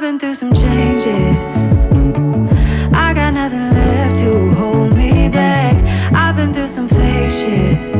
I've been through some changes. I got nothing left to hold me back. I've been through some fake shit.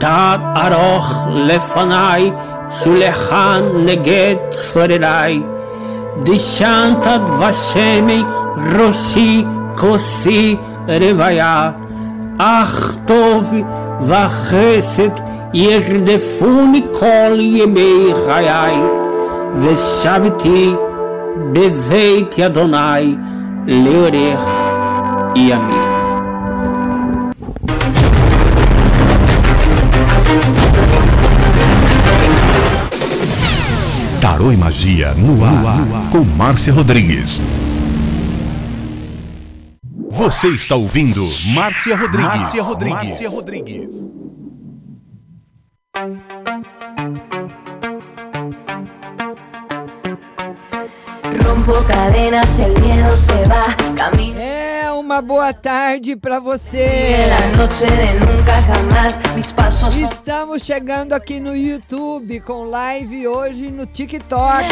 Tad aroch lefanai, shulechan neget sorerai. Dishantad vashemi, roshi kosi revaya. Ach tov vachesed yerdefuni kol yemei chayai. Veshaviti beveit Adonai leorech yamim. Tarô e Magia no ar, no ar, com Márcia Rodrigues. Você está ouvindo Márcia Rodrigues. Márcia Rodrigues. Márcia Rodrigues. Rompo cadenas, el miedo se va, camino. É uma boa tarde para você. Estamos chegando aqui no YouTube com live hoje no TikTok.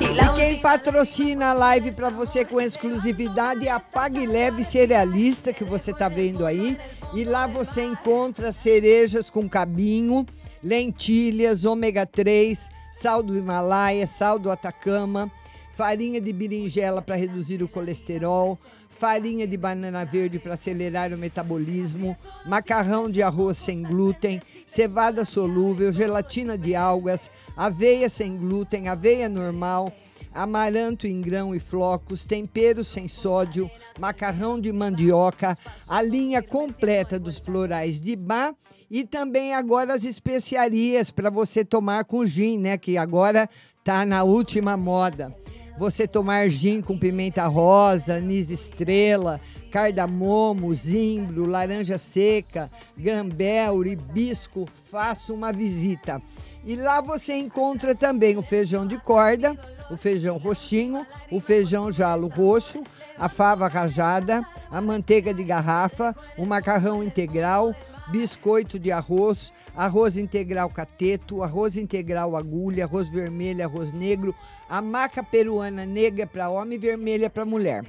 E quem patrocina a live para você com exclusividade é a Pague Leve Cerealista que você tá vendo aí. E lá você encontra cerejas com cabinho, lentilhas, ômega 3, sal do Himalaia, sal do Atacama farinha de berinjela para reduzir o colesterol, farinha de banana verde para acelerar o metabolismo, macarrão de arroz sem glúten, cevada solúvel, gelatina de algas, aveia sem glúten, aveia normal, amaranto em grão e flocos, temperos sem sódio, macarrão de mandioca, a linha completa dos florais de bar e também agora as especiarias para você tomar com gin, né, que agora tá na última moda você tomar gin com pimenta rosa, anis estrela, cardamomo, zimbro, laranja seca, grambel, hibisco, faça uma visita. E lá você encontra também o feijão de corda, o feijão roxinho, o feijão jalo roxo, a fava rajada, a manteiga de garrafa, o macarrão integral, biscoito de arroz, arroz integral cateto, arroz integral agulha, arroz vermelho, arroz negro, a maca peruana negra para homem e vermelha para mulher.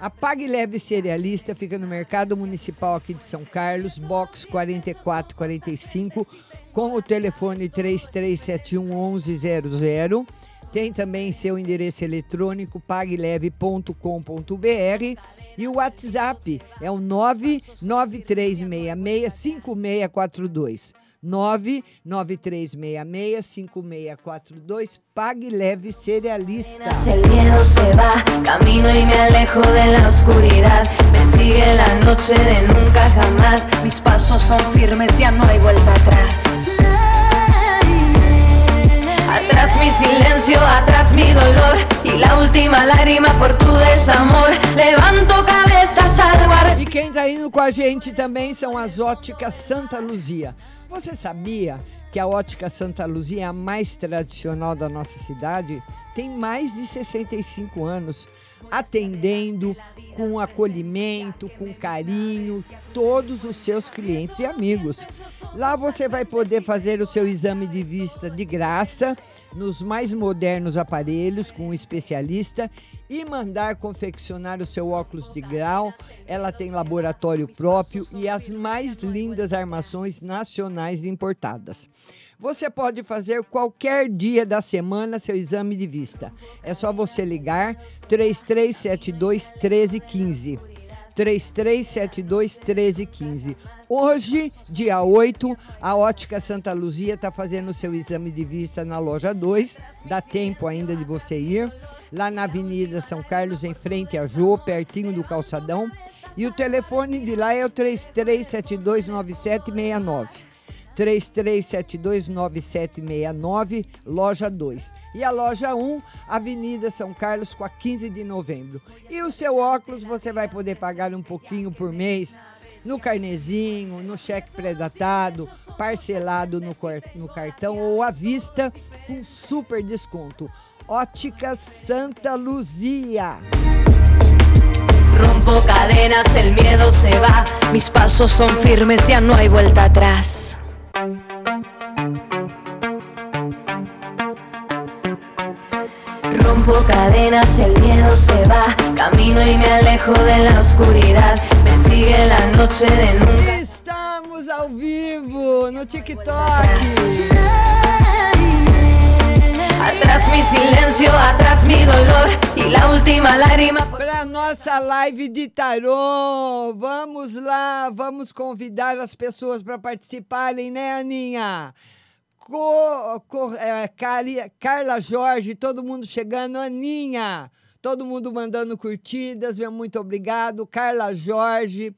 A Pague Leve Cerealista fica no Mercado Municipal aqui de São Carlos, box 4445, com o telefone 3371 1100 tem também seu endereço eletrônico pagleve.com.br e o WhatsApp é o 993665642. 993665642 Pague Leve Cerealista. El miedo se va, camino y me alejo de la oscuridad. Me sigue la noche de nunca jamás. Mis pasos son firmes, ya no hay vuelta atrás. Atrás mi silencio, atrás mi dolor y la última lágrima por tu desamor. Levanto. E quem tá indo com a gente também são as óticas Santa Luzia. Você sabia que a ótica Santa Luzia é a mais tradicional da nossa cidade? Tem mais de 65 anos atendendo com acolhimento, com carinho, todos os seus clientes e amigos. Lá você vai poder fazer o seu exame de vista de graça nos mais modernos aparelhos com um especialista e mandar confeccionar o seu óculos de grau. Ela tem laboratório próprio e as mais lindas armações nacionais importadas. Você pode fazer qualquer dia da semana seu exame de vista. É só você ligar 3372 1315. 3372 1315. Hoje, dia 8, a Ótica Santa Luzia está fazendo o seu exame de vista na loja 2. Dá tempo ainda de você ir. Lá na Avenida São Carlos, em frente a Jô, pertinho do calçadão. E o telefone de lá é o 33729769. 33729769, loja 2. E a loja 1, Avenida São Carlos, com a 15 de novembro. E o seu óculos você vai poder pagar um pouquinho por mês no carnezinho, no cheque pré-datado, parcelado no, no cartão ou à vista com super desconto. Óticas Santa Luzia. Rompo cadenas, el miedo se va. Mis pasos son firmes, ya no hay vuelta atrás. Rompo cadenas, el miedo se va. Camino y me alejo de la oscuridad. Me sigue la noche de nunca. Estamos ao vivo no TikTok. Atrás mi silencio, atrás mi dolor y la última lágrima. Para nossa live de tarô, vamos lá, vamos convidar as pessoas para participarem, né, Aninha? Co, co, é, Carla Jorge, todo mundo chegando, Aninha, todo mundo mandando curtidas, meu muito obrigado, Carla Jorge,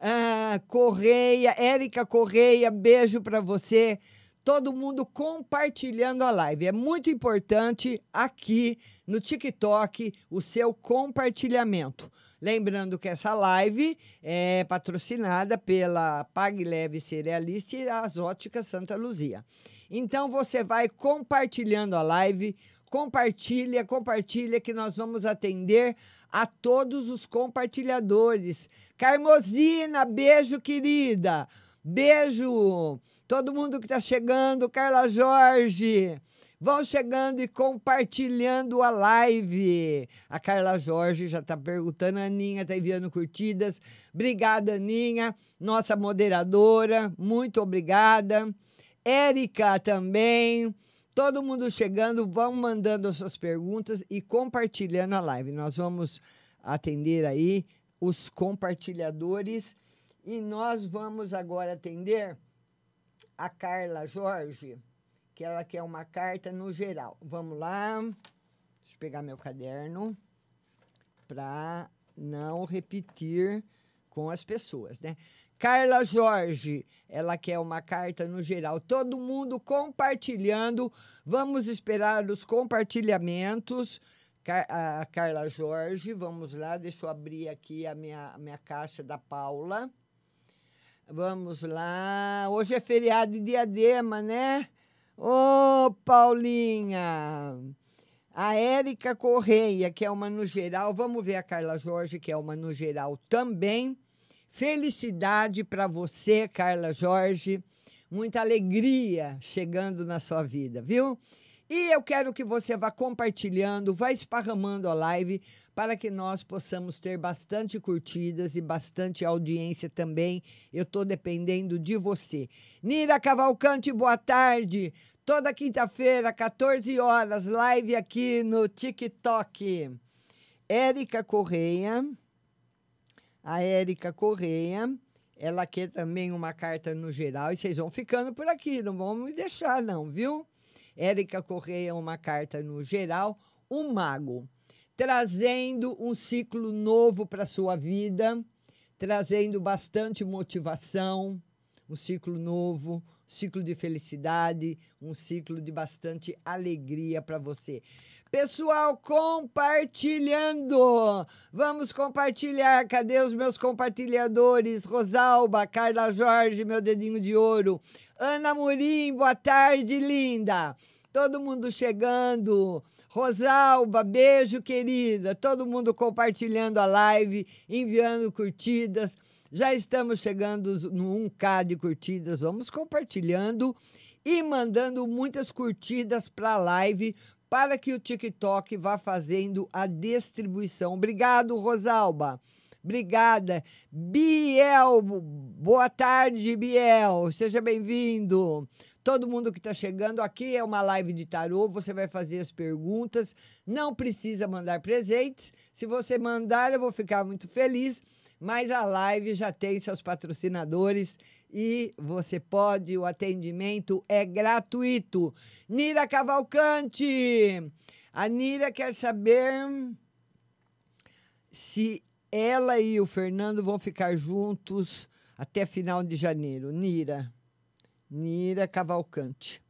ah, Correia, Érica Correia, beijo para você todo mundo compartilhando a live. É muito importante aqui no TikTok o seu compartilhamento. Lembrando que essa live é patrocinada pela Pague Leve Cerealista e as Óticas Santa Luzia. Então você vai compartilhando a live, compartilha, compartilha que nós vamos atender a todos os compartilhadores. Carmosina, beijo querida. Beijo todo mundo que está chegando, Carla Jorge. Vão chegando e compartilhando a live. A Carla Jorge já está perguntando, a Aninha está enviando curtidas. Obrigada, Aninha, nossa moderadora. Muito obrigada. Érica também. Todo mundo chegando, vão mandando suas perguntas e compartilhando a live. Nós vamos atender aí os compartilhadores e nós vamos agora atender a Carla Jorge, que ela quer uma carta no geral. Vamos lá. Deixa eu pegar meu caderno para não repetir com as pessoas, né? Carla Jorge, ela quer uma carta no geral. Todo mundo compartilhando. Vamos esperar os compartilhamentos. a Carla Jorge, vamos lá, deixa eu abrir aqui a minha, a minha caixa da Paula. Vamos lá. Hoje é feriado de diadema, né? Ô, oh, Paulinha! A Érica Correia, que é uma no geral. Vamos ver a Carla Jorge, que é uma no geral também. Felicidade para você, Carla Jorge. Muita alegria chegando na sua vida, viu? E eu quero que você vá compartilhando, vá esparramando a live para que nós possamos ter bastante curtidas e bastante audiência também. Eu estou dependendo de você. Nira Cavalcante, boa tarde. Toda quinta-feira, 14 horas, live aqui no TikTok. Érica Correia. A Érica Correia. Ela quer também uma carta no geral. E vocês vão ficando por aqui, não vão me deixar, não, viu? Érica Correia, uma carta no geral, um mago, trazendo um ciclo novo para sua vida, trazendo bastante motivação, um ciclo novo, um ciclo de felicidade, um ciclo de bastante alegria para você. Pessoal, compartilhando. Vamos compartilhar. Cadê os meus compartilhadores? Rosalba, Carla Jorge, meu dedinho de ouro. Ana Murim, boa tarde, linda. Todo mundo chegando. Rosalba, beijo, querida. Todo mundo compartilhando a live, enviando curtidas. Já estamos chegando no 1K de curtidas. Vamos compartilhando e mandando muitas curtidas para a live para que o TikTok vá fazendo a distribuição. Obrigado, Rosalba. Obrigada. Biel, boa tarde, Biel. Seja bem-vindo. Todo mundo que está chegando aqui é uma live de tarô. Você vai fazer as perguntas. Não precisa mandar presentes. Se você mandar, eu vou ficar muito feliz. Mas a live já tem seus patrocinadores e você pode, o atendimento é gratuito. Nira Cavalcante, a Nira quer saber se ela e o Fernando vão ficar juntos até final de janeiro. Nira, Nira Cavalcante.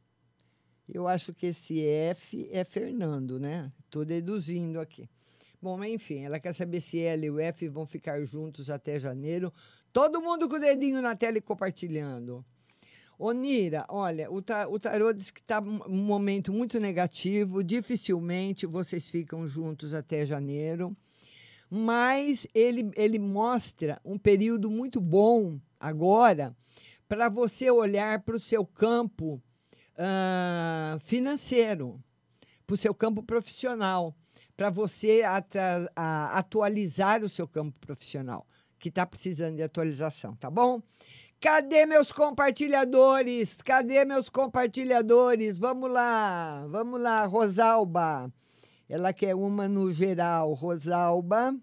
Eu acho que esse F é Fernando, né? Estou deduzindo aqui. Bom, enfim, ela quer saber se ela e o F vão ficar juntos até janeiro. Todo mundo com o dedinho na tela e compartilhando. Onira, olha, o, ta, o tarô diz que está um momento muito negativo, dificilmente vocês ficam juntos até janeiro, mas ele, ele mostra um período muito bom agora para você olhar para o seu campo uh, financeiro, para o seu campo profissional, para você atualizar o seu campo profissional que está precisando de atualização, tá bom? Cadê meus compartilhadores? Cadê meus compartilhadores? Vamos lá, vamos lá, Rosalba. Ela quer uma no geral, Rosalba.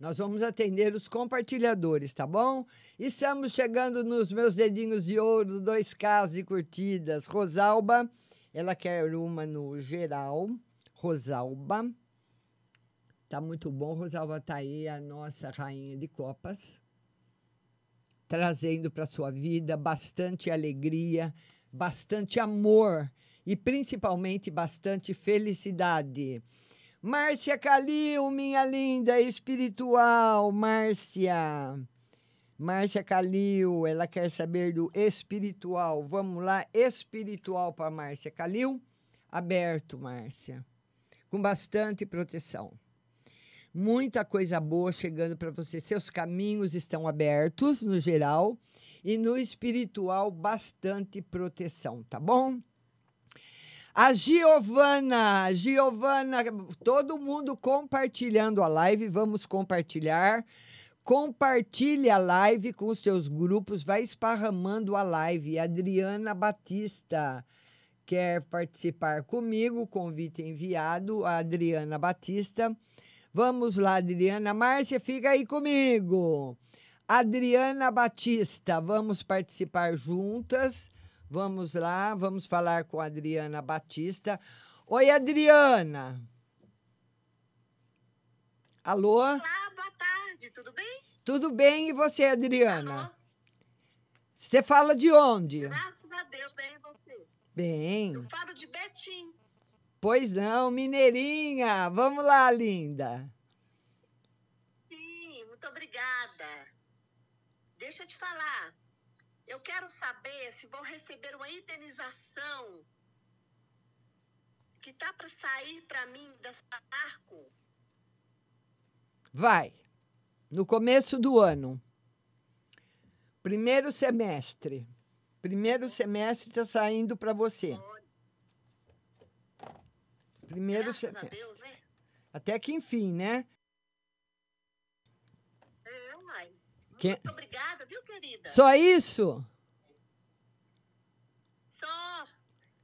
Nós vamos atender os compartilhadores, tá bom? Estamos chegando nos meus dedinhos de ouro, dois casos de curtidas. Rosalba, ela quer uma no geral. Rosalba. Tá muito bom, Rosalva tá aí, a nossa rainha de copas, trazendo para sua vida bastante alegria, bastante amor e principalmente bastante felicidade. Márcia Calil, minha linda espiritual, Márcia. Márcia Calil, ela quer saber do espiritual. Vamos lá, espiritual para Márcia Calil. Aberto, Márcia. Com bastante proteção muita coisa boa chegando para você. Seus caminhos estão abertos no geral e no espiritual bastante proteção, tá bom? A Giovana, Giovana, todo mundo compartilhando a live, vamos compartilhar. Compartilhe a live com os seus grupos, vai esparramando a live. Adriana Batista quer participar comigo, convite enviado. A Adriana Batista Vamos lá, Adriana. Márcia, fica aí comigo. Adriana Batista, vamos participar juntas. Vamos lá, vamos falar com a Adriana Batista. Oi, Adriana. Alô? Olá, boa tarde, tudo bem? Tudo bem, e você, Adriana? Alô? Você fala de onde? Graças a Deus, bem, você? Bem. Eu falo de Betim. Pois não, Mineirinha. Vamos lá, linda. Sim, muito obrigada. Deixa eu te falar. Eu quero saber se vão receber uma indenização que tá para sair para mim dessa arco. Vai. No começo do ano. Primeiro semestre. Primeiro semestre está saindo para você. Primeiro semestre. Deus, né? Até que enfim, né? É, mãe. Que... Muito obrigada, viu, querida? Só isso? Só.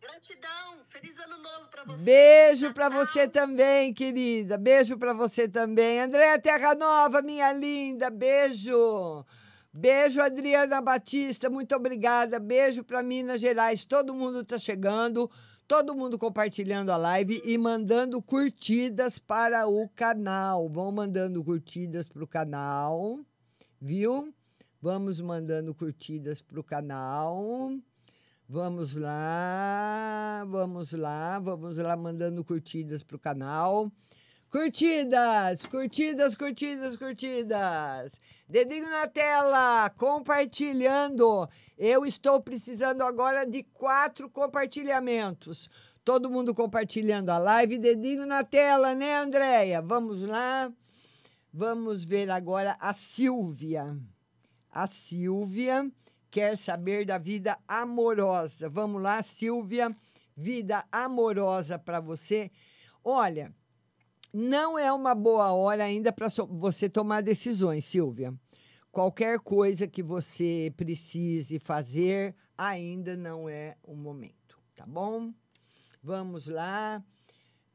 Gratidão. Feliz ano novo para você. Beijo para você também, querida. Beijo para você também. Andréa Terra Nova, minha linda. Beijo. Beijo, Adriana Batista. Muito obrigada. Beijo para Minas Gerais. Todo mundo está chegando todo mundo compartilhando a live e mandando curtidas para o canal. Vão mandando curtidas para o canal. viu? Vamos mandando curtidas pro canal. Vamos lá, vamos lá, vamos lá mandando curtidas pro canal. Curtidas, curtidas, curtidas, curtidas. Dedinho na tela, compartilhando. Eu estou precisando agora de quatro compartilhamentos. Todo mundo compartilhando a live, dedinho na tela, né, Andréia? Vamos lá. Vamos ver agora a Silvia. A Silvia quer saber da vida amorosa. Vamos lá, Silvia. Vida amorosa para você. Olha, não é uma boa hora ainda para so você tomar decisões, Silvia. Qualquer coisa que você precise fazer ainda não é o momento, tá bom? Vamos lá.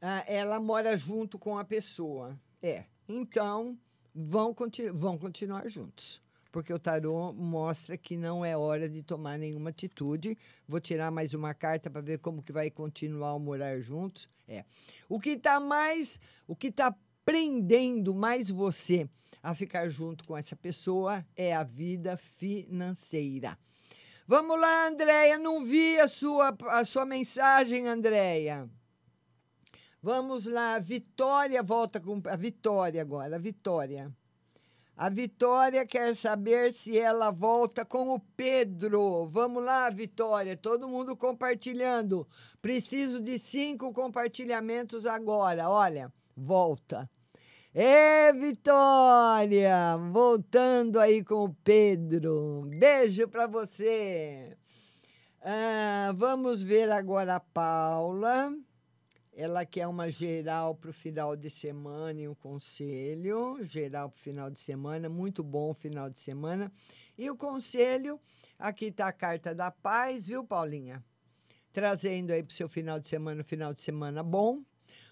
Ah, ela mora junto com a pessoa. É. Então, vão, continu vão continuar juntos porque o tarô mostra que não é hora de tomar nenhuma atitude. Vou tirar mais uma carta para ver como que vai continuar a morar juntos. É. O que está mais, o que está prendendo mais você a ficar junto com essa pessoa é a vida financeira. Vamos lá, Andréia, não vi a sua, a sua mensagem, Andréia. Vamos lá, Vitória volta com a Vitória agora, Vitória. A Vitória quer saber se ela volta com o Pedro. Vamos lá, Vitória, todo mundo compartilhando. Preciso de cinco compartilhamentos agora. Olha, volta. É, Vitória! Voltando aí com o Pedro. Beijo para você. Ah, vamos ver agora a Paula. Ela quer uma geral para o final de semana e um conselho. Geral para o final de semana, muito bom final de semana. E o conselho, aqui está a carta da paz, viu, Paulinha? Trazendo aí para o seu final de semana, um final de semana bom,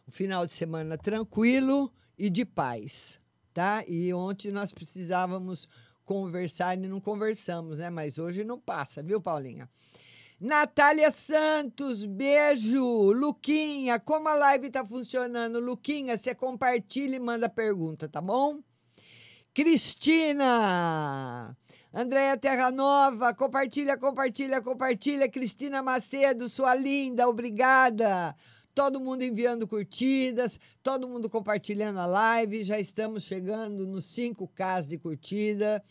um final de semana tranquilo e de paz, tá? E ontem nós precisávamos conversar e não conversamos, né? Mas hoje não passa, viu, Paulinha? Natália Santos, beijo. Luquinha, como a live tá funcionando? Luquinha, você compartilha e manda pergunta, tá bom? Cristina, Andréia Terra Nova, compartilha, compartilha, compartilha. Cristina Macedo, sua linda, obrigada. Todo mundo enviando curtidas, todo mundo compartilhando a live. Já estamos chegando nos 5K de curtida.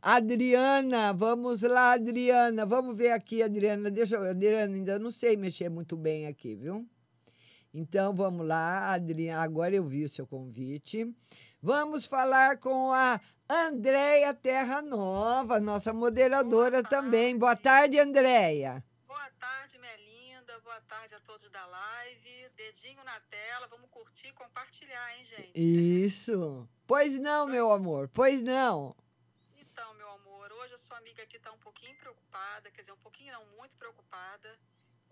Adriana, vamos lá, Adriana. Vamos ver aqui, Adriana. Deixa eu, Adriana, ainda não sei mexer muito bem aqui, viu? Então vamos lá, Adriana. Agora eu vi o seu convite. Vamos falar com a Andréia Terra Nova, nossa moderadora Boa também. Boa tarde, Andréia. Boa tarde, minha linda. Boa tarde a todos da live. Dedinho na tela. Vamos curtir e compartilhar, hein, gente? Isso. Pois não, meu amor. Pois não sua amiga aqui está um pouquinho preocupada, quer dizer, um pouquinho não, muito preocupada.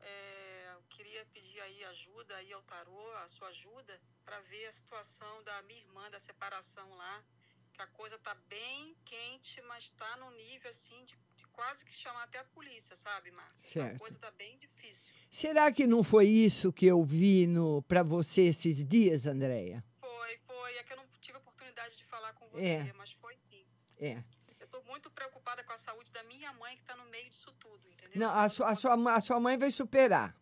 É, eu queria pedir aí ajuda aí ao tarô, a sua ajuda, para ver a situação da minha irmã, da separação lá, que a coisa tá bem quente, mas está no nível assim de, de, quase que chamar até a polícia, sabe, Márcia? Certo. A coisa tá bem difícil. Será que não foi isso que eu vi no para você esses dias, Andréia? Foi, foi. É que eu não tive a oportunidade de falar com você, é. mas foi sim. É estou muito preocupada com a saúde da minha mãe que está no meio disso tudo, entendeu? Não, a sua, a, sua, a sua mãe vai superar.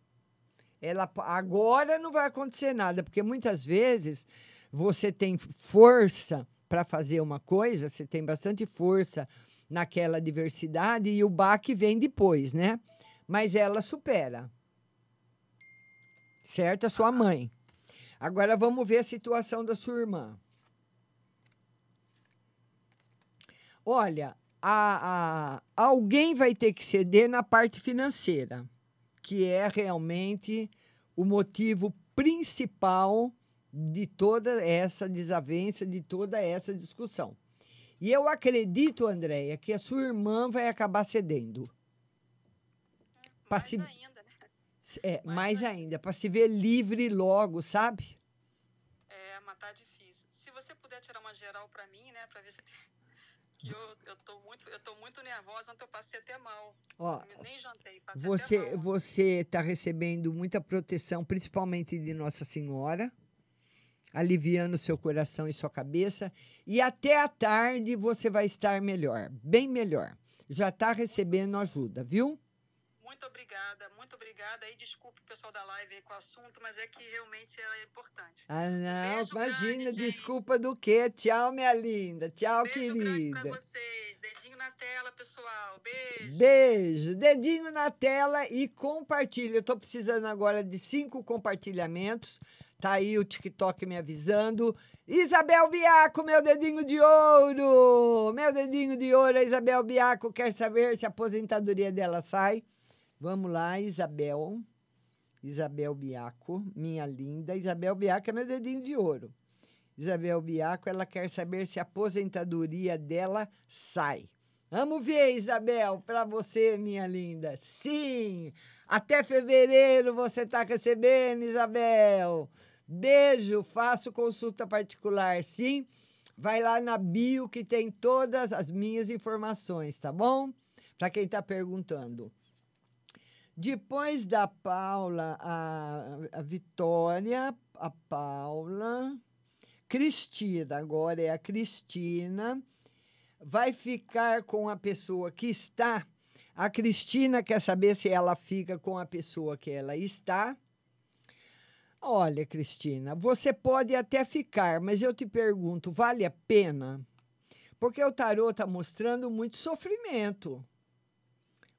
Ela, agora não vai acontecer nada, porque muitas vezes você tem força para fazer uma coisa, você tem bastante força naquela diversidade e o baque vem depois, né? Mas ela supera. Certo? A sua mãe. Agora vamos ver a situação da sua irmã. Olha, a, a, alguém vai ter que ceder na parte financeira, que é realmente o motivo principal de toda essa desavença, de toda essa discussão. E eu acredito, Andréia, que a sua irmã vai acabar cedendo. Mais se... ainda, né? É, mais, mais ainda, para se ver livre logo, sabe? É, mas tá difícil. Se você puder tirar uma geral para mim, né, para ver se eu, eu, tô muito, eu tô muito nervosa, ontem eu passei até mal. Ó, eu nem jantei, passei você, até mal. Você está recebendo muita proteção, principalmente de Nossa Senhora. aliviando seu coração e sua cabeça. E até a tarde você vai estar melhor, bem melhor. Já está recebendo ajuda, viu? Muito obrigada, muito obrigada. E desculpe o pessoal da live aí com o assunto, mas é que realmente ela é importante. Ah, não, Beijo imagina, grande, gente. desculpa do quê? Tchau, minha linda. Tchau, Beijo querida. pra vocês. Dedinho na tela, pessoal. Beijo. Beijo, dedinho na tela e compartilha. Eu tô precisando agora de cinco compartilhamentos. Tá aí o TikTok me avisando. Isabel Biaco, meu dedinho de ouro! Meu dedinho de ouro, a Isabel Biaco quer saber se a aposentadoria dela sai. Vamos lá, Isabel. Isabel Biaco, minha linda. Isabel Biaco é meu dedinho de ouro. Isabel Biaco, ela quer saber se a aposentadoria dela sai. Vamos ver, Isabel, para você, minha linda. Sim, até fevereiro você está recebendo, Isabel. Beijo, faço consulta particular, sim. Vai lá na bio que tem todas as minhas informações, tá bom? Para quem está perguntando. Depois da Paula, a, a Vitória, a Paula, Cristina, agora é a Cristina, vai ficar com a pessoa que está. A Cristina quer saber se ela fica com a pessoa que ela está. Olha, Cristina, você pode até ficar, mas eu te pergunto, vale a pena? Porque o tarô está mostrando muito sofrimento.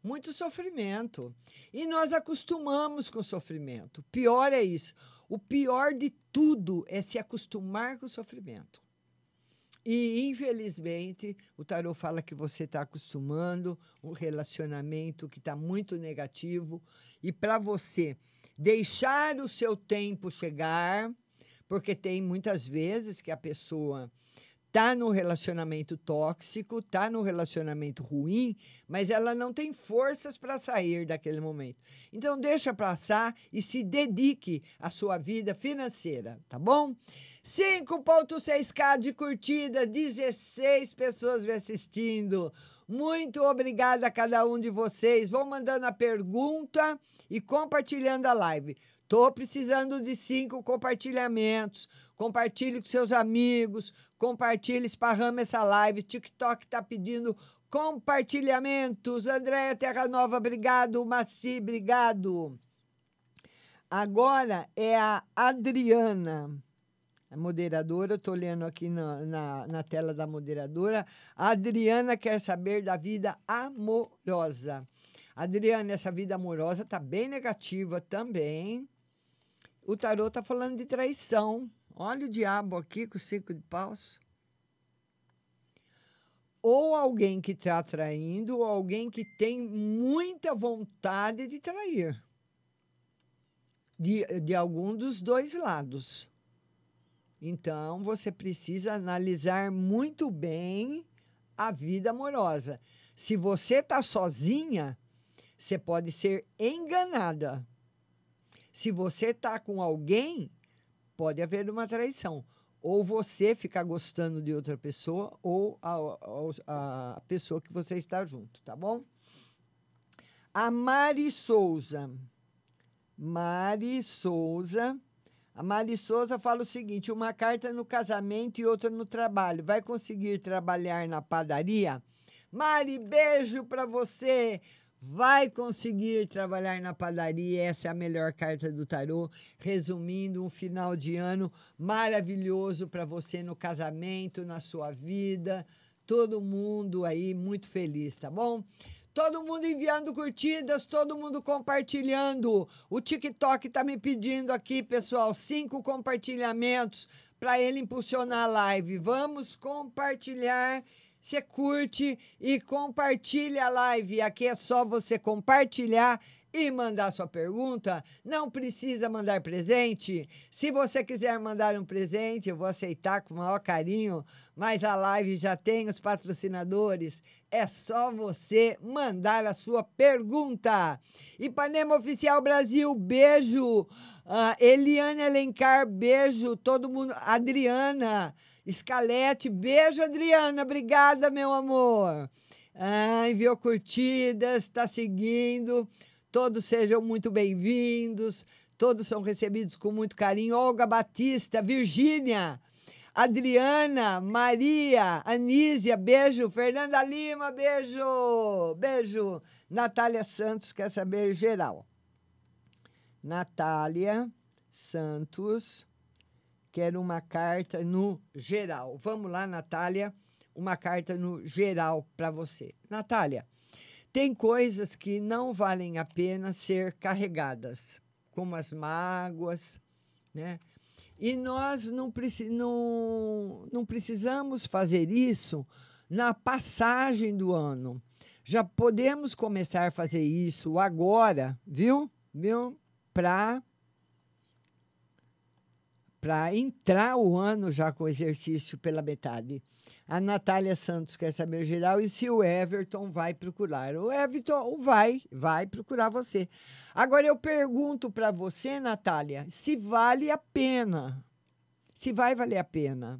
Muito sofrimento. E nós acostumamos com o sofrimento. Pior é isso. O pior de tudo é se acostumar com o sofrimento. E, infelizmente, o tarô fala que você está acostumando um relacionamento que está muito negativo. E para você deixar o seu tempo chegar, porque tem muitas vezes que a pessoa tá no relacionamento tóxico, tá no relacionamento ruim, mas ela não tem forças para sair daquele momento. Então deixa passar e se dedique à sua vida financeira, tá bom? 5.6k de curtida, 16 pessoas me assistindo. Muito obrigada a cada um de vocês. Vão mandando a pergunta e compartilhando a live. Tô precisando de cinco compartilhamentos. Compartilhe com seus amigos, compartilhe, esparrama essa live. TikTok tá pedindo compartilhamentos. Andréia Terra Nova, obrigado. Maci, obrigado. Agora é a Adriana, a moderadora. Eu tô lendo aqui na, na, na tela da moderadora. A Adriana quer saber da vida amorosa. Adriana, essa vida amorosa tá bem negativa também. O tarô tá falando de traição. Olha o diabo aqui com o cinco de paus. Ou alguém que está traindo, ou alguém que tem muita vontade de trair. De, de algum dos dois lados. Então, você precisa analisar muito bem a vida amorosa. Se você está sozinha, você pode ser enganada. Se você está com alguém, pode haver uma traição. Ou você ficar gostando de outra pessoa, ou a, a, a pessoa que você está junto, tá bom? A Mari Souza. Mari Souza. A Mari Souza fala o seguinte: uma carta no casamento e outra no trabalho. Vai conseguir trabalhar na padaria? Mari, beijo para você vai conseguir trabalhar na padaria. Essa é a melhor carta do tarô. Resumindo, um final de ano maravilhoso para você no casamento, na sua vida. Todo mundo aí muito feliz, tá bom? Todo mundo enviando curtidas, todo mundo compartilhando. O TikTok tá me pedindo aqui, pessoal, cinco compartilhamentos para ele impulsionar a live. Vamos compartilhar você curte e compartilha a live. Aqui é só você compartilhar e mandar sua pergunta. Não precisa mandar presente. Se você quiser mandar um presente, eu vou aceitar com o maior carinho. Mas a live já tem os patrocinadores. É só você mandar a sua pergunta. Ipanema Oficial Brasil, beijo. Uh, Eliane Alencar, beijo. Todo mundo. Adriana. Escalete, beijo, Adriana. Obrigada, meu amor. Ah, enviou curtidas, está seguindo. Todos sejam muito bem-vindos. Todos são recebidos com muito carinho. Olga Batista, Virgínia, Adriana, Maria, Anísia, beijo. Fernanda Lima, beijo. Beijo. Natália Santos quer saber geral. Natália Santos quer uma carta no geral. Vamos lá, Natália, uma carta no geral para você. Natália, tem coisas que não valem a pena ser carregadas, como as mágoas, né? E nós não, preci não, não precisamos fazer isso na passagem do ano. Já podemos começar a fazer isso agora, viu? Viu? Para para entrar o ano já com o exercício pela metade. A Natália Santos quer saber geral e se o Everton vai procurar. O Everton vai, vai procurar você. Agora eu pergunto para você, Natália, se vale a pena. Se vai valer a pena.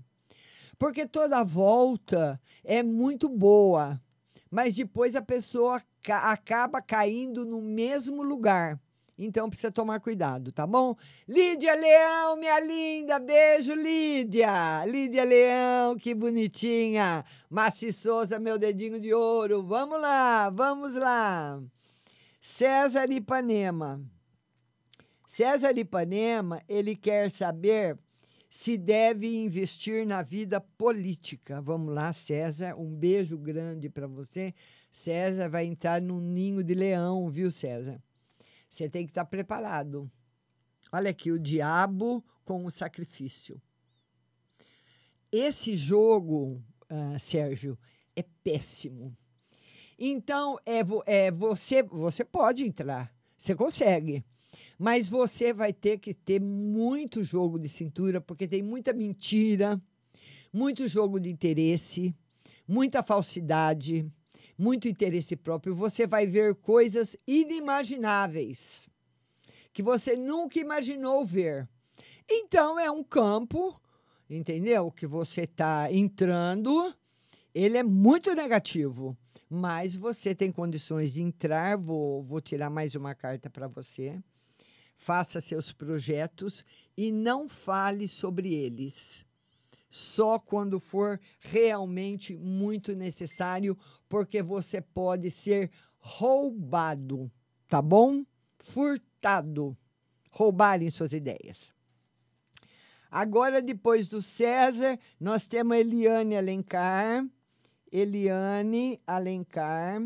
Porque toda volta é muito boa, mas depois a pessoa acaba caindo no mesmo lugar. Então precisa tomar cuidado, tá bom? Lídia Leão, minha linda, beijo, Lídia. Lídia Leão, que bonitinha. Massi Souza, meu dedinho de ouro. Vamos lá, vamos lá. César Ipanema. César Ipanema, ele quer saber se deve investir na vida política. Vamos lá, César, um beijo grande para você. César vai entrar no ninho de leão, viu, César? Você tem que estar preparado. Olha aqui, o diabo com o sacrifício. Esse jogo, uh, Sérgio, é péssimo. Então, é, é você, você pode entrar, você consegue. Mas você vai ter que ter muito jogo de cintura, porque tem muita mentira, muito jogo de interesse, muita falsidade, muito interesse próprio, você vai ver coisas inimagináveis que você nunca imaginou ver. Então é um campo, entendeu? Que você está entrando, ele é muito negativo, mas você tem condições de entrar. Vou, vou tirar mais uma carta para você. Faça seus projetos e não fale sobre eles só quando for realmente muito necessário, porque você pode ser roubado, tá bom? Furtado. Roubarem suas ideias. Agora, depois do César, nós temos a Eliane Alencar. Eliane Alencar.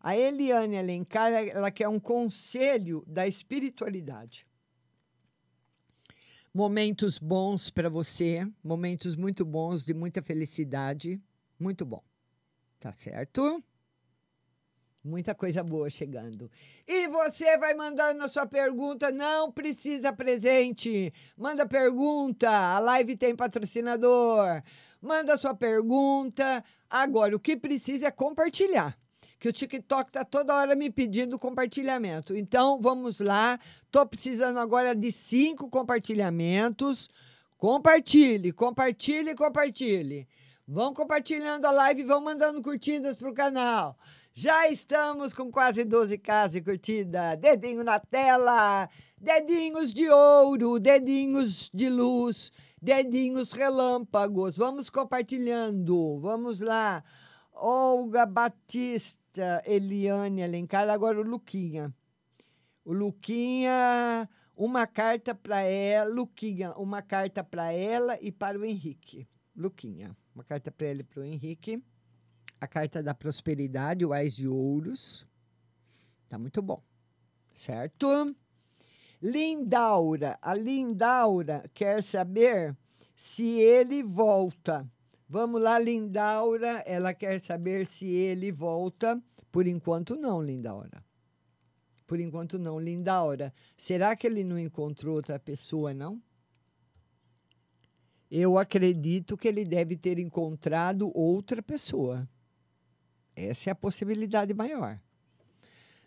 A Eliane Alencar, ela quer um conselho da espiritualidade momentos bons para você, momentos muito bons, de muita felicidade. Muito bom. Tá certo? Muita coisa boa chegando. E você vai mandando a sua pergunta, não precisa presente. Manda pergunta, a live tem patrocinador. Manda sua pergunta. Agora, o que precisa é compartilhar que o TikTok está toda hora me pedindo compartilhamento. Então, vamos lá. Estou precisando agora de cinco compartilhamentos. Compartilhe, compartilhe, compartilhe. Vão compartilhando a live e vão mandando curtidas para o canal. Já estamos com quase 12k de curtida. Dedinho na tela, dedinhos de ouro, dedinhos de luz, dedinhos relâmpagos. Vamos compartilhando. Vamos lá. Olga Batista. Eliane Alencar, agora o Luquinha. O Luquinha, uma carta para ela, Luquinha, uma carta para ela e para o Henrique. Luquinha, uma carta para ela e para o Henrique. A carta da prosperidade, o Ais de Ouros. Tá muito bom. Certo? Lindaura. A Lindaura quer saber se ele volta Vamos lá, Lindaura. Ela quer saber se ele volta. Por enquanto, não, Lindaura. Por enquanto, não, Lindaura. Será que ele não encontrou outra pessoa, não? Eu acredito que ele deve ter encontrado outra pessoa. Essa é a possibilidade maior.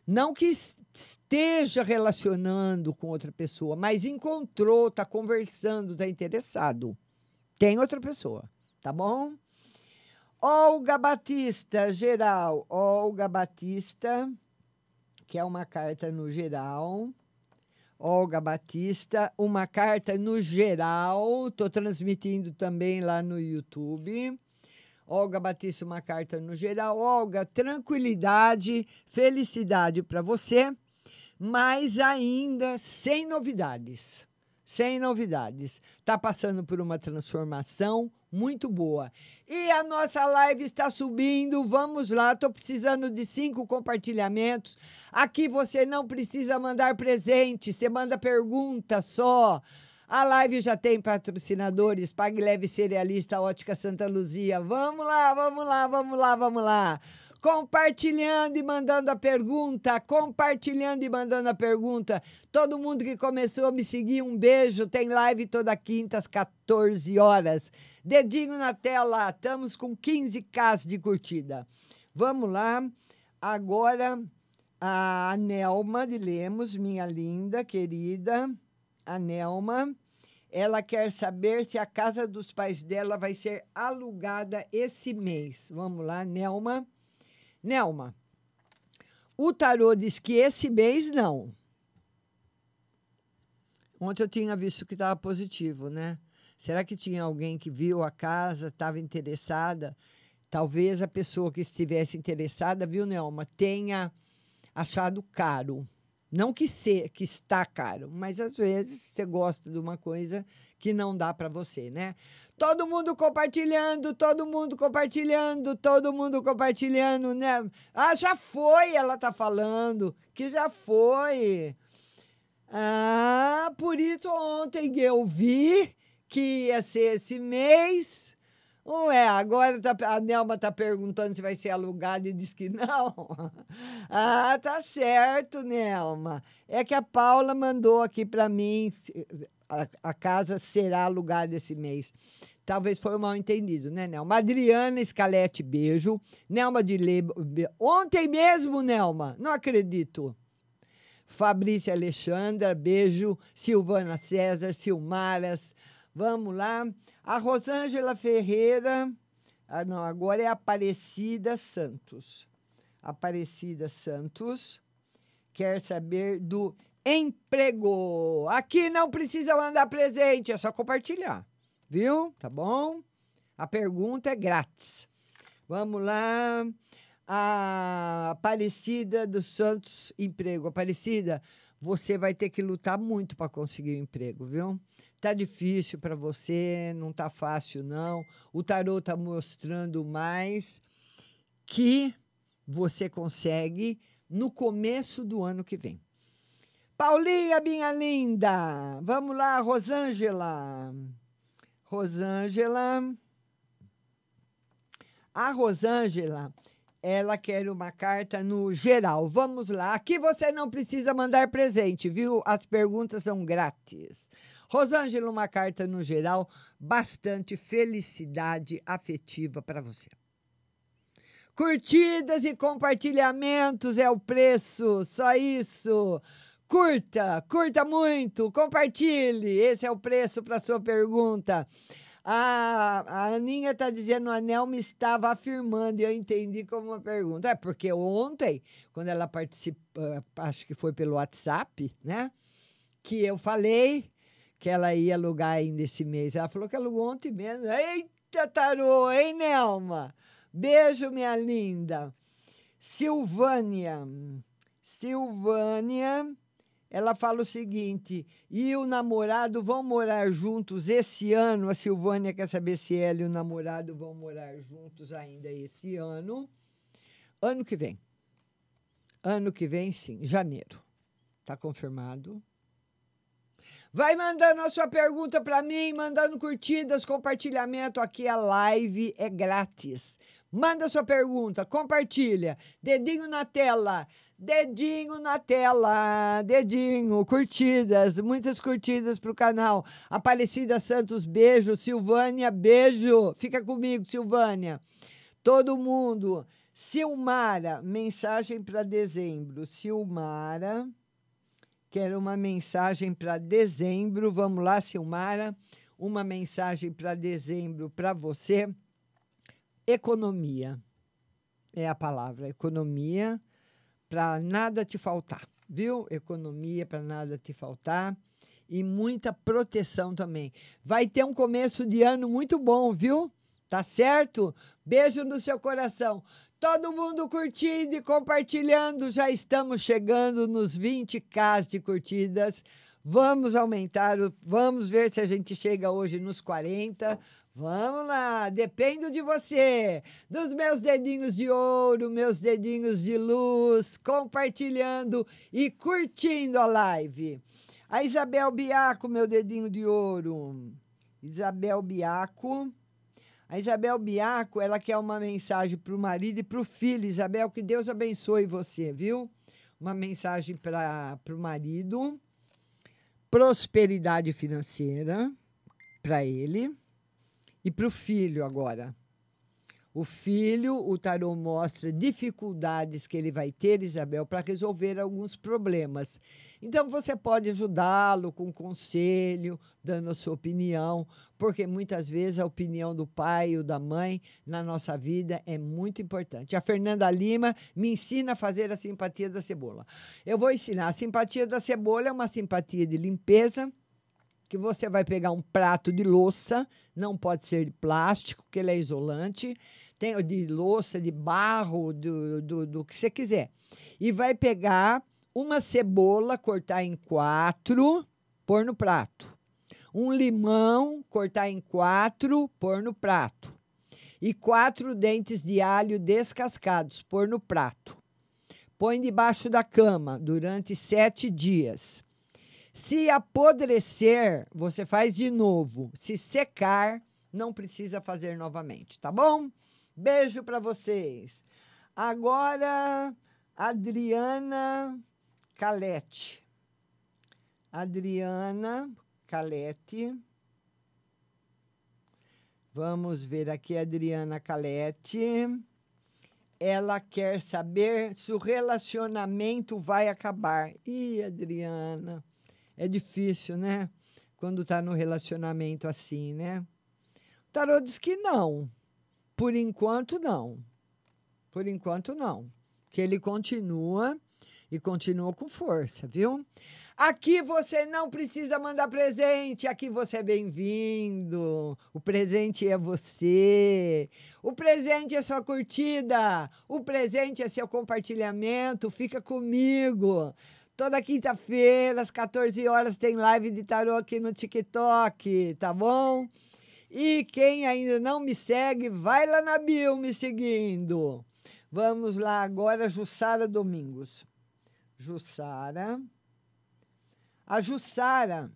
Não que esteja relacionando com outra pessoa, mas encontrou, está conversando, está interessado. Tem outra pessoa tá bom? Olga Batista, geral. Olga Batista, que é uma carta no geral. Olga Batista, uma carta no geral. Estou transmitindo também lá no YouTube. Olga Batista, uma carta no geral. Olga, tranquilidade, felicidade para você, mas ainda sem novidades. Sem novidades. Está passando por uma transformação muito boa. E a nossa live está subindo. Vamos lá, estou precisando de cinco compartilhamentos. Aqui você não precisa mandar presente, você manda pergunta só. A live já tem patrocinadores, Pague Leve Cerealista Ótica Santa Luzia. Vamos lá, vamos lá, vamos lá, vamos lá. Compartilhando e mandando a pergunta, compartilhando e mandando a pergunta. Todo mundo que começou a me seguir, um beijo. Tem live toda quinta às 14 horas. Dedinho na tela, estamos com 15k de curtida. Vamos lá. Agora, a Nelma de Lemos, minha linda, querida, a Nelma, ela quer saber se a casa dos pais dela vai ser alugada esse mês. Vamos lá, Nelma. Nelma, o tarô diz que esse mês não. Ontem eu tinha visto que estava positivo, né? Será que tinha alguém que viu a casa, estava interessada? Talvez a pessoa que estivesse interessada, viu, Nelma, tenha achado caro. Não que, se, que está caro, mas às vezes você gosta de uma coisa que não dá para você, né? Todo mundo compartilhando, todo mundo compartilhando, todo mundo compartilhando, né? Ah, já foi, ela tá falando, que já foi. Ah, por isso ontem eu vi que ia ser esse mês. Ué, agora tá, a Nelma está perguntando se vai ser alugado e diz que não. ah, tá certo, Nelma. É que a Paula mandou aqui para mim, a, a, casa será alugada esse mês. Talvez foi um mal entendido, né, Nelma? Adriana Scalete, beijo. Nelma de Lebo. Ontem mesmo, Nelma, não acredito. Fabrícia Alexandra, beijo. Silvana César, Silmaras. Vamos lá. A Rosângela Ferreira. Ah, não, agora é Aparecida Santos. Aparecida Santos quer saber do emprego. Aqui não precisa mandar presente, é só compartilhar. Viu? Tá bom? A pergunta é grátis. Vamos lá. A Aparecida dos Santos Emprego. Aparecida, você vai ter que lutar muito para conseguir um emprego, viu? Tá difícil para você, não tá fácil não. O tarô tá mostrando mais que você consegue no começo do ano que vem. Paulinha, minha linda, vamos lá, Rosângela. Rosângela. A Rosângela, ela quer uma carta no geral. Vamos lá. Aqui você não precisa mandar presente, viu? As perguntas são grátis. Rosângela, uma carta no geral, bastante felicidade afetiva para você. Curtidas e compartilhamentos é o preço, só isso. Curta, curta muito, compartilhe. Esse é o preço para sua pergunta. A, Aninha está dizendo, a Nelma estava afirmando, e eu entendi como uma pergunta. É porque ontem, quando ela participou, acho que foi pelo WhatsApp, né? Que eu falei que ela ia alugar ainda esse mês. Ela falou que alugou ontem mesmo. Eita, tarô, hein, Nelma? Beijo, minha linda. Silvânia. Silvânia, ela fala o seguinte: e o namorado vão morar juntos esse ano? A Silvânia quer saber se ela e o namorado vão morar juntos ainda esse ano. Ano que vem. Ano que vem, sim, janeiro. Está confirmado. Vai mandando a sua pergunta para mim, mandando curtidas, compartilhamento. Aqui a live é grátis. Manda sua pergunta, compartilha. Dedinho na tela, dedinho na tela, dedinho, curtidas, muitas curtidas para o canal. Aparecida Santos, beijo. Silvânia, beijo. Fica comigo, Silvânia. Todo mundo. Silmara, mensagem para dezembro. Silmara. Quero uma mensagem para dezembro. Vamos lá, Silmara. Uma mensagem para dezembro para você. Economia é a palavra. Economia para nada te faltar. viu? Economia para nada te faltar e muita proteção também. Vai ter um começo de ano muito bom, viu? Tá certo? Beijo no seu coração. Todo mundo curtindo e compartilhando. Já estamos chegando nos 20k de curtidas. Vamos aumentar, vamos ver se a gente chega hoje nos 40. Vamos lá, dependo de você, dos meus dedinhos de ouro, meus dedinhos de luz, compartilhando e curtindo a live. A Isabel Biaco, meu dedinho de ouro. Isabel Biaco. A Isabel Biaco, ela quer uma mensagem para o marido e para o filho. Isabel, que Deus abençoe você, viu? Uma mensagem para o marido. Prosperidade financeira para ele. E para o filho agora. O filho, o tarô mostra dificuldades que ele vai ter, Isabel, para resolver alguns problemas. Então você pode ajudá-lo com conselho, dando a sua opinião, porque muitas vezes a opinião do pai ou da mãe na nossa vida é muito importante. A Fernanda Lima me ensina a fazer a simpatia da cebola. Eu vou ensinar. A simpatia da cebola é uma simpatia de limpeza que você vai pegar um prato de louça, não pode ser de plástico, que ele é isolante, tem de louça, de barro, do, do, do que você quiser. E vai pegar uma cebola, cortar em quatro, pôr no prato. Um limão, cortar em quatro, pôr no prato. E quatro dentes de alho descascados, pôr no prato. Põe debaixo da cama durante sete dias. Se apodrecer, você faz de novo. Se secar, não precisa fazer novamente, tá bom? Beijo para vocês. Agora, Adriana Calete. Adriana Calete. Vamos ver aqui, Adriana Calete. Ela quer saber se o relacionamento vai acabar. Ih, Adriana. É difícil, né? Quando tá no relacionamento assim, né? O tarô diz que não. Por enquanto, não. Por enquanto, não. Que ele continua e continua com força, viu? Aqui você não precisa mandar presente, aqui você é bem-vindo. O presente é você. O presente é sua curtida. O presente é seu compartilhamento. Fica comigo. Toda quinta-feira, às 14 horas, tem live de tarô aqui no TikTok, tá bom? E quem ainda não me segue, vai lá na bio me seguindo. Vamos lá agora, Jussara Domingos. Jussara. A Jussara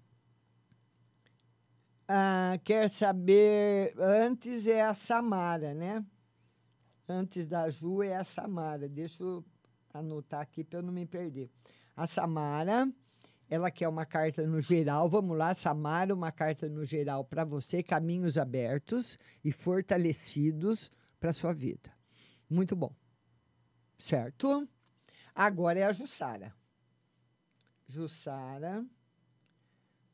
ah, quer saber. Antes é a Samara, né? Antes da Ju é a Samara. Deixa eu anotar aqui para eu não me perder. A Samara, ela quer uma carta no geral. Vamos lá, Samara, uma carta no geral para você, caminhos abertos e fortalecidos para sua vida. Muito bom. Certo? Agora é a Jussara. Jussara.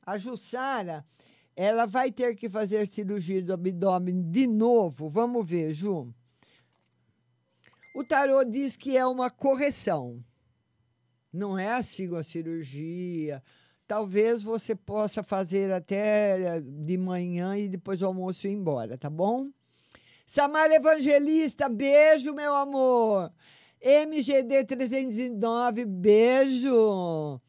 A Jussara, ela vai ter que fazer cirurgia do abdômen de novo. Vamos ver, Ju. O tarô diz que é uma correção. Não é assim uma cirurgia. Talvez você possa fazer até de manhã e depois do almoço ir embora, tá bom? Samara Evangelista, beijo, meu amor. MGD 309, beijo.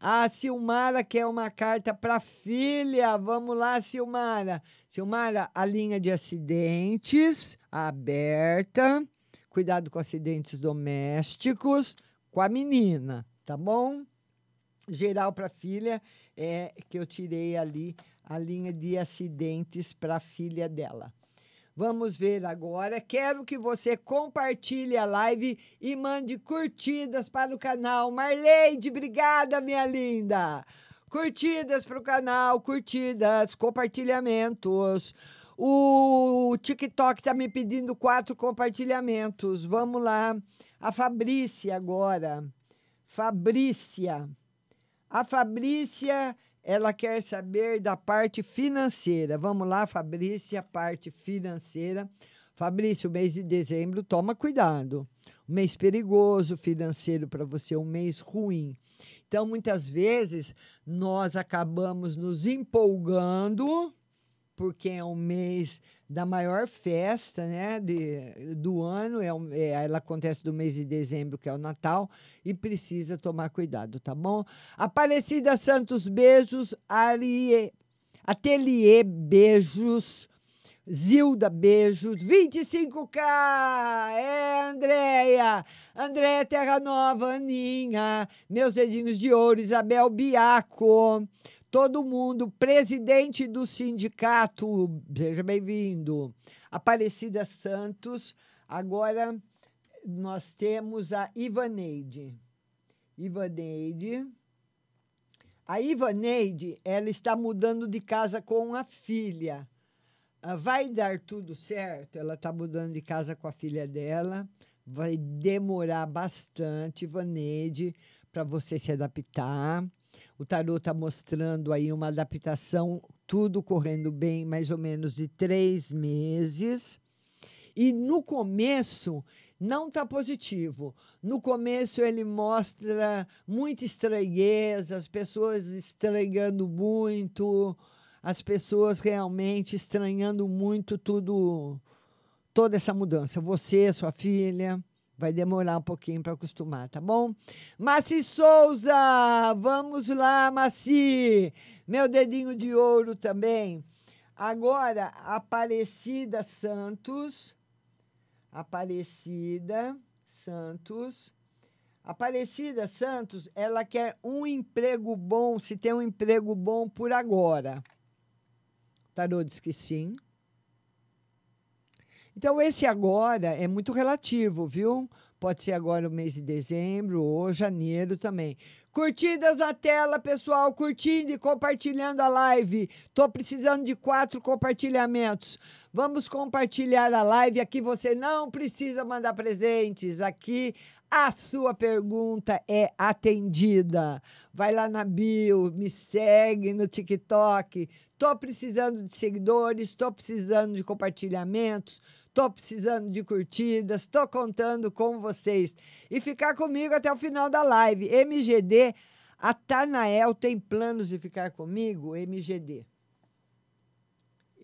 A Silmara quer uma carta para filha. Vamos lá, Silmara. Silmara, a linha de acidentes aberta. Cuidado com acidentes domésticos com a menina, tá bom? Geral para filha é que eu tirei ali a linha de acidentes para filha dela. Vamos ver agora. Quero que você compartilhe a live e mande curtidas para o canal. Marleide, obrigada, minha linda. Curtidas para o canal, curtidas, compartilhamentos. O TikTok está me pedindo quatro compartilhamentos. Vamos lá. A Fabrícia agora. Fabrícia. A Fabrícia, ela quer saber da parte financeira. Vamos lá, Fabrícia, parte financeira. Fabrício, mês de dezembro, toma cuidado. Um mês perigoso financeiro para você, um mês ruim. Então, muitas vezes, nós acabamos nos empolgando, porque é um mês da maior festa né, de, do ano, é, um, é, ela acontece do mês de dezembro, que é o Natal, e precisa tomar cuidado, tá bom? Aparecida Santos, beijos. Arie, beijos. Zilda, beijos. 25K! É, Andréia! Andréia Terra Nova, Aninha. Meus dedinhos de ouro, Isabel Biaco. Todo mundo, presidente do sindicato, seja bem-vindo. Aparecida Santos. Agora nós temos a Ivaneide. Ivaneide. A Ivaneide, ela está mudando de casa com a filha. Ah, vai dar tudo certo. Ela está mudando de casa com a filha dela. Vai demorar bastante, Vaneide, para você se adaptar. O tarô está mostrando aí uma adaptação, tudo correndo bem, mais ou menos de três meses. E no começo não está positivo. No começo ele mostra muita estranheza, as pessoas estranhando muito, as pessoas realmente estranhando muito tudo, toda essa mudança. Você, sua filha, vai demorar um pouquinho para acostumar, tá bom? Maci Souza, vamos lá, Maci. Meu dedinho de ouro também. Agora, Aparecida Santos. Aparecida Santos. Aparecida Santos, ela quer um emprego bom, se tem um emprego bom por agora. Tarô diz que sim. Então, esse agora é muito relativo, viu? Pode ser agora o mês de dezembro ou janeiro também. Curtidas na tela, pessoal, curtindo e compartilhando a live. Tô precisando de quatro compartilhamentos. Vamos compartilhar a live. Aqui você não precisa mandar presentes. Aqui a sua pergunta é atendida. Vai lá na bio, me segue no TikTok. Tô precisando de seguidores, tô precisando de compartilhamentos Estou precisando de curtidas, estou contando com vocês. E ficar comigo até o final da live. MGD, a Tanael tem planos de ficar comigo? MGD.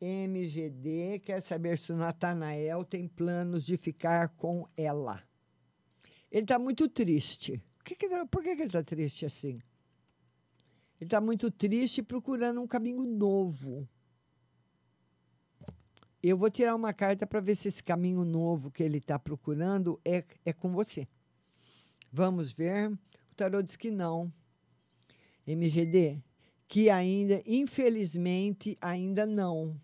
MGD quer saber se o Natanael tem planos de ficar com ela. Ele está muito triste. Que que, por que, que ele está triste assim? Ele está muito triste procurando um caminho novo. Eu vou tirar uma carta para ver se esse caminho novo que ele está procurando é, é com você. Vamos ver. O tarô diz que não. MGD, que ainda, infelizmente, ainda não.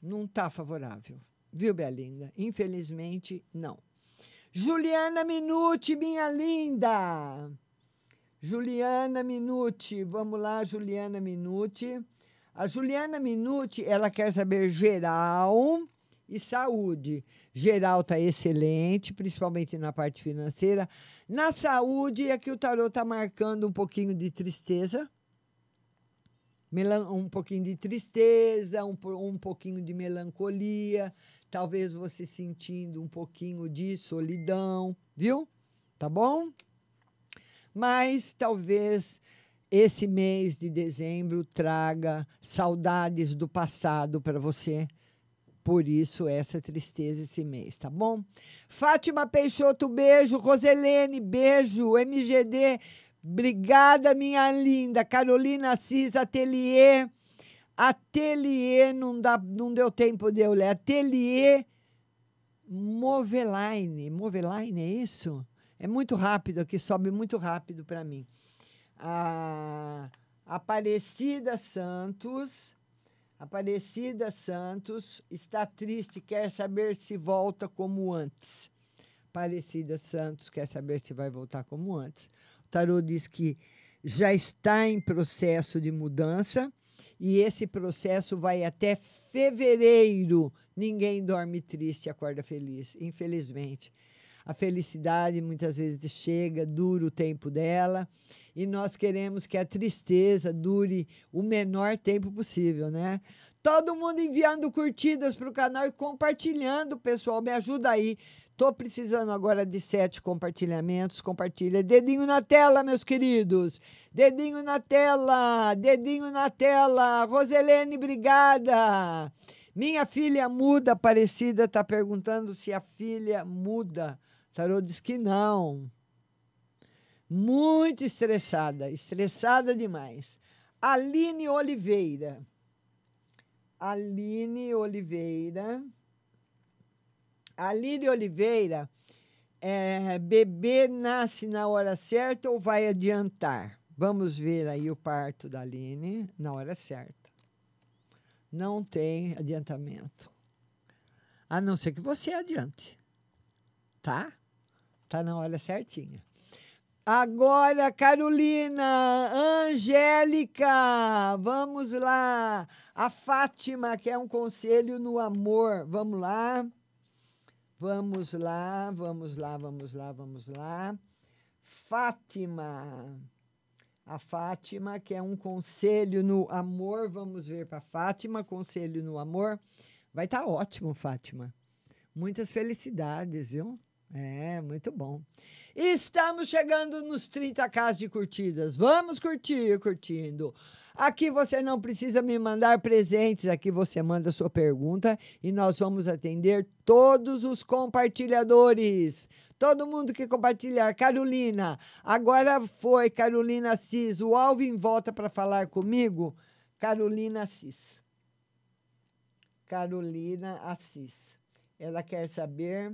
Não está favorável. Viu, Belinda? Infelizmente, não. Juliana Minuti, minha linda. Juliana Minuti, vamos lá, Juliana Minuti. A Juliana Minuti, ela quer saber geral e saúde. Geral está excelente, principalmente na parte financeira. Na saúde é que o tarot está marcando um pouquinho de tristeza. Um pouquinho de tristeza, um, um pouquinho de melancolia, talvez você sentindo um pouquinho de solidão, viu? Tá bom? Mas talvez esse mês de dezembro traga saudades do passado para você. Por isso, essa tristeza esse mês, tá bom? Fátima Peixoto, beijo. Roselene, beijo. MGD, obrigada, minha linda. Carolina Assis, Atelier. Atelier, não, dá, não deu tempo de eu ler. Atelier Moveline. Moveline, é isso? É muito rápido aqui, sobe muito rápido para mim a Aparecida Santos. Aparecida Santos está triste, quer saber se volta como antes. Aparecida Santos quer saber se vai voltar como antes. O tarô diz que já está em processo de mudança e esse processo vai até fevereiro. Ninguém dorme triste, acorda feliz, infelizmente. A felicidade muitas vezes chega, dura o tempo dela e nós queremos que a tristeza dure o menor tempo possível, né? Todo mundo enviando curtidas para o canal e compartilhando, pessoal. Me ajuda aí. Tô precisando agora de sete compartilhamentos. Compartilha. Dedinho na tela, meus queridos. Dedinho na tela. Dedinho na tela. Roselene, obrigada. Minha filha muda, Aparecida, está perguntando se a filha muda. Tarô diz que não. Muito estressada, estressada demais. Aline Oliveira. Aline Oliveira. Aline Oliveira, é, bebê nasce na hora certa ou vai adiantar? Vamos ver aí o parto da Aline na hora certa. Não tem adiantamento. A não ser que você adiante. Tá? Tá na hora certinha. Agora, Carolina, Angélica, vamos lá. A Fátima, que é um conselho no amor. Vamos lá. Vamos lá, vamos lá, vamos lá, vamos lá. Fátima. A Fátima, que é um conselho no amor. Vamos ver para Fátima, conselho no amor. Vai estar tá ótimo, Fátima. Muitas felicidades, viu? É, muito bom. Estamos chegando nos 30k de curtidas. Vamos curtir, curtindo. Aqui você não precisa me mandar presentes, aqui você manda sua pergunta e nós vamos atender todos os compartilhadores. Todo mundo que compartilhar. Carolina, agora foi Carolina Assis. O Alvin volta para falar comigo. Carolina Assis. Carolina Assis. Ela quer saber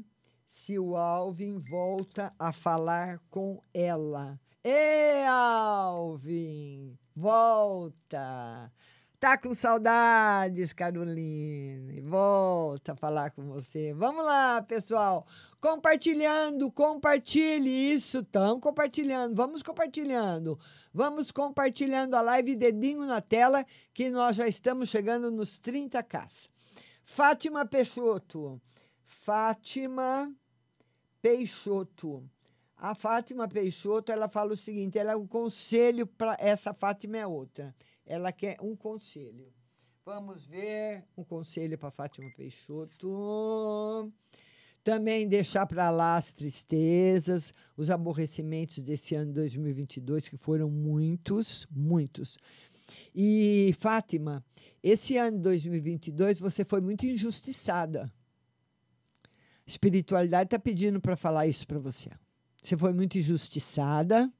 se o Alvin volta a falar com ela. Ê, Alvin, volta! Tá com saudades, Caroline. Volta a falar com você. Vamos lá, pessoal. Compartilhando, compartilhe isso. Estão compartilhando. Vamos compartilhando. Vamos compartilhando a live, dedinho na tela, que nós já estamos chegando nos 30k. Fátima Peixoto. Fátima Peixoto. A Fátima Peixoto, ela fala o seguinte, ela é um conselho para essa Fátima é outra. Ela quer um conselho. Vamos ver um conselho para Fátima Peixoto. Também deixar para lá as tristezas, os aborrecimentos desse ano 2022, que foram muitos, muitos. E, Fátima, esse ano 2022 você foi muito injustiçada espiritualidade está pedindo para falar isso para você. Você foi muito injustiçada,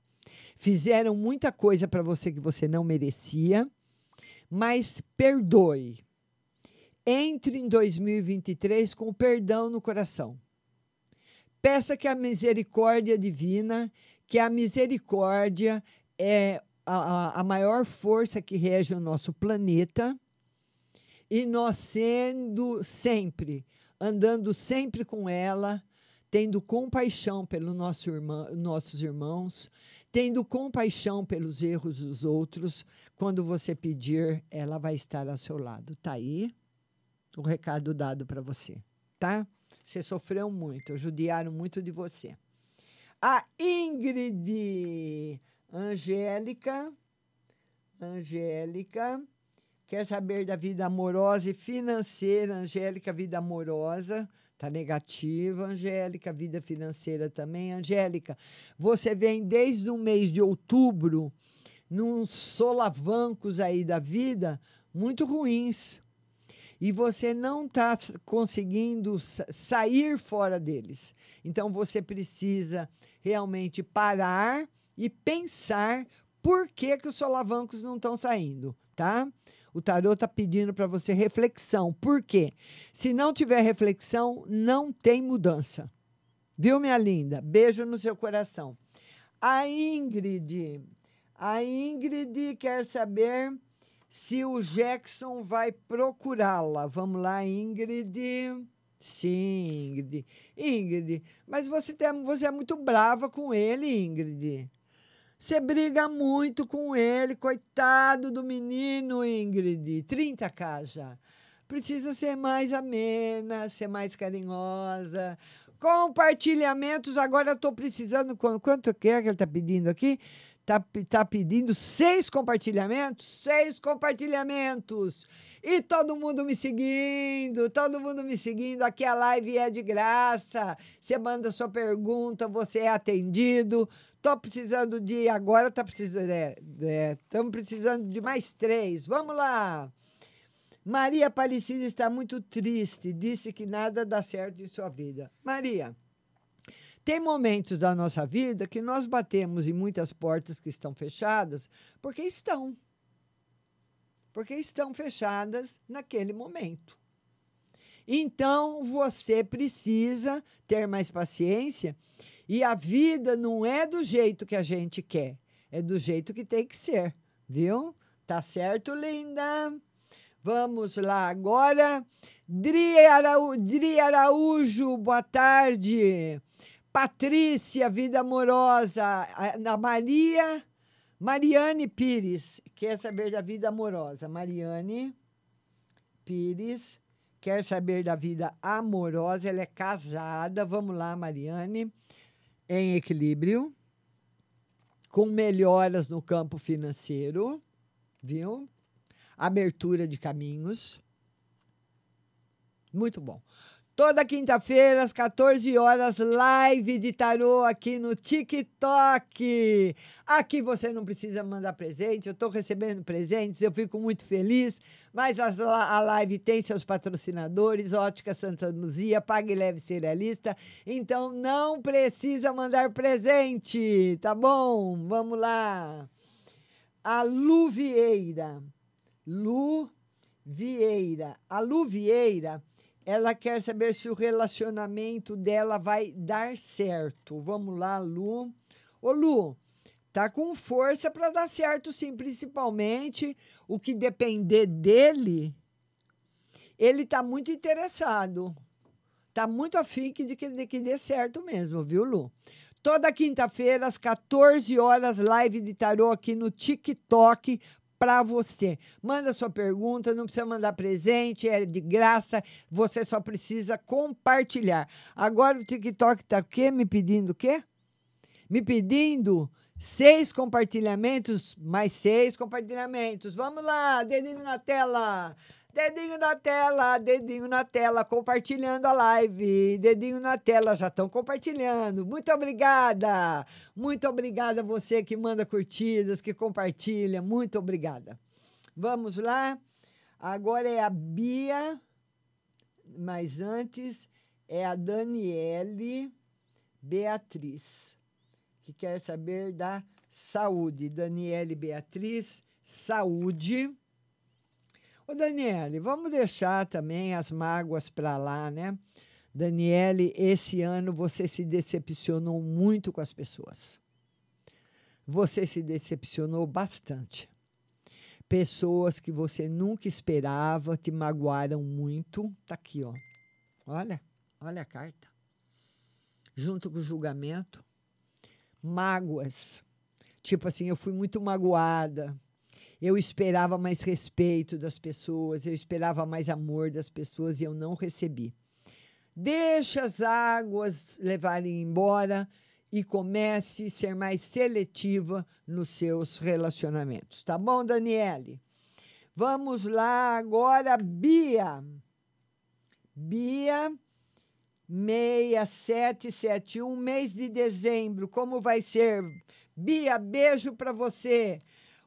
fizeram muita coisa para você que você não merecia, mas perdoe. Entre em 2023 com o perdão no coração. Peça que a misericórdia divina, que a misericórdia é a, a maior força que rege o nosso planeta, e nós sendo sempre andando sempre com ela, tendo compaixão pelos nosso nossos irmãos, tendo compaixão pelos erros dos outros. Quando você pedir, ela vai estar ao seu lado. Tá aí o recado dado para você, tá? Você sofreu muito, judiaram muito de você. A Ingrid Angélica, Angélica, Quer saber da vida amorosa e financeira, Angélica, vida amorosa, tá negativa. Angélica, vida financeira também. Angélica, você vem desde o mês de outubro num solavancos aí da vida muito ruins. E você não está conseguindo sair fora deles. Então você precisa realmente parar e pensar por que, que os solavancos não estão saindo, tá? O tarô está pedindo para você reflexão. Por quê? Se não tiver reflexão, não tem mudança. Viu, minha linda? Beijo no seu coração. A Ingrid, a Ingrid quer saber se o Jackson vai procurá-la. Vamos lá, Ingrid. Sim, Ingrid. Ingrid, mas você, tem, você é muito brava com ele, Ingrid. Você briga muito com ele, coitado do menino, Ingrid. 30k já. Precisa ser mais amena, ser mais carinhosa. compartilhamentos. Agora eu tô precisando. qu- Quanto que é que ele tá pedindo aqui? Tá, tá pedindo seis compartilhamentos? Seis compartilhamentos. E todo mundo me seguindo, todo mundo me seguindo. Aqui a live é de graça. Você manda sua pergunta, você é atendido. Tô precisando de. Agora tá precisando. Estamos precisando de mais três. Vamos lá. Maria Aparecida está muito triste. Disse que nada dá certo em sua vida. Maria, tem momentos da nossa vida que nós batemos em muitas portas que estão fechadas porque estão. Porque estão fechadas naquele momento. Então você precisa ter mais paciência e a vida não é do jeito que a gente quer, é do jeito que tem que ser, viu? Tá certo, linda? Vamos lá agora. Dri, Arau, Dri Araújo, boa tarde. Patrícia, vida amorosa. A- Na Maria, Mariane Pires, quer saber da vida amorosa. Mariane Pires, quer saber da vida amorosa. Ela é casada. Vamos lá, Mariane. Em equilíbrio, com melhoras no campo financeiro, viu? Abertura de caminhos. Muito bom. Toda quinta-feira, às 14 horas, live de tarô aqui no TikTok. Aqui você não precisa mandar presente, eu estou recebendo presentes, eu fico muito feliz. Mas a live tem seus patrocinadores, Ótica Santa Luzia, Pague Leve Cerealista. Então não precisa mandar presente, tá bom? Vamos lá. A Lu Vieira. Lu Vieira. A Lu Vieira, ela quer saber se o relacionamento dela vai dar certo. Vamos lá, Lu. Ô, Lu, tá com força para dar certo, sim. Principalmente o que depender dele, ele tá muito interessado. Tá muito afim de que, de que dê certo mesmo, viu, Lu? Toda quinta-feira, às 14 horas, live de tarô aqui no TikTok para você. Manda sua pergunta, não precisa mandar presente, é de graça, você só precisa compartilhar. Agora o TikTok tá o quê? Me pedindo o quê? Me pedindo seis compartilhamentos, mais seis compartilhamentos. Vamos lá, dedinho na tela. Dedinho na tela, dedinho na tela, compartilhando a live. Dedinho na tela, já estão compartilhando. Muito obrigada. Muito obrigada a você que manda curtidas, que compartilha. Muito obrigada. Vamos lá. Agora é a Bia, mas antes é a Daniele Beatriz, que quer saber da saúde. Daniele Beatriz, saúde. Ô, Daniele, vamos deixar também as mágoas para lá, né? Daniele, esse ano você se decepcionou muito com as pessoas. Você se decepcionou bastante. Pessoas que você nunca esperava te magoaram muito. Tá aqui, ó. Olha, olha a carta. Junto com o julgamento. Mágoas. Tipo assim, eu fui muito magoada. Eu esperava mais respeito das pessoas, eu esperava mais amor das pessoas e eu não recebi. Deixa as águas levarem embora e comece a ser mais seletiva nos seus relacionamentos. Tá bom, Daniele? Vamos lá agora, Bia. Bia 6771, mês de dezembro. Como vai ser? Bia, beijo para você.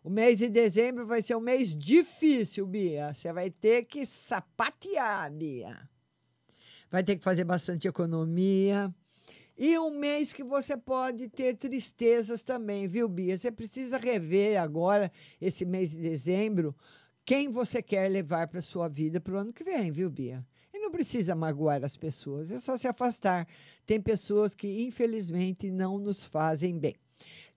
O mês de dezembro vai ser um mês difícil, Bia. Você vai ter que sapatear, Bia. Vai ter que fazer bastante economia. E um mês que você pode ter tristezas também, viu, Bia? Você precisa rever agora, esse mês de dezembro, quem você quer levar para sua vida para o ano que vem, viu, Bia? E não precisa magoar as pessoas, é só se afastar. Tem pessoas que, infelizmente, não nos fazem bem.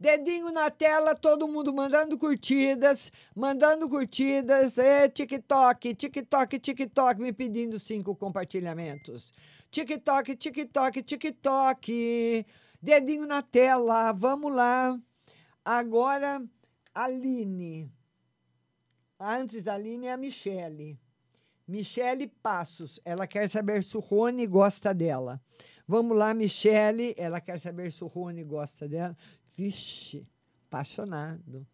Dedinho na tela, todo mundo mandando curtidas, mandando curtidas. É, TikTok, TikTok, TikTok, me pedindo cinco compartilhamentos. TikTok, TikTok, TikTok. Dedinho na tela, vamos lá. Agora, Aline. Antes da Aline é a Michele. Michele Passos, ela quer saber se o Rony gosta dela. Vamos lá, Michele. Ela quer saber se o Rony gosta dela. Vixe, apaixonado.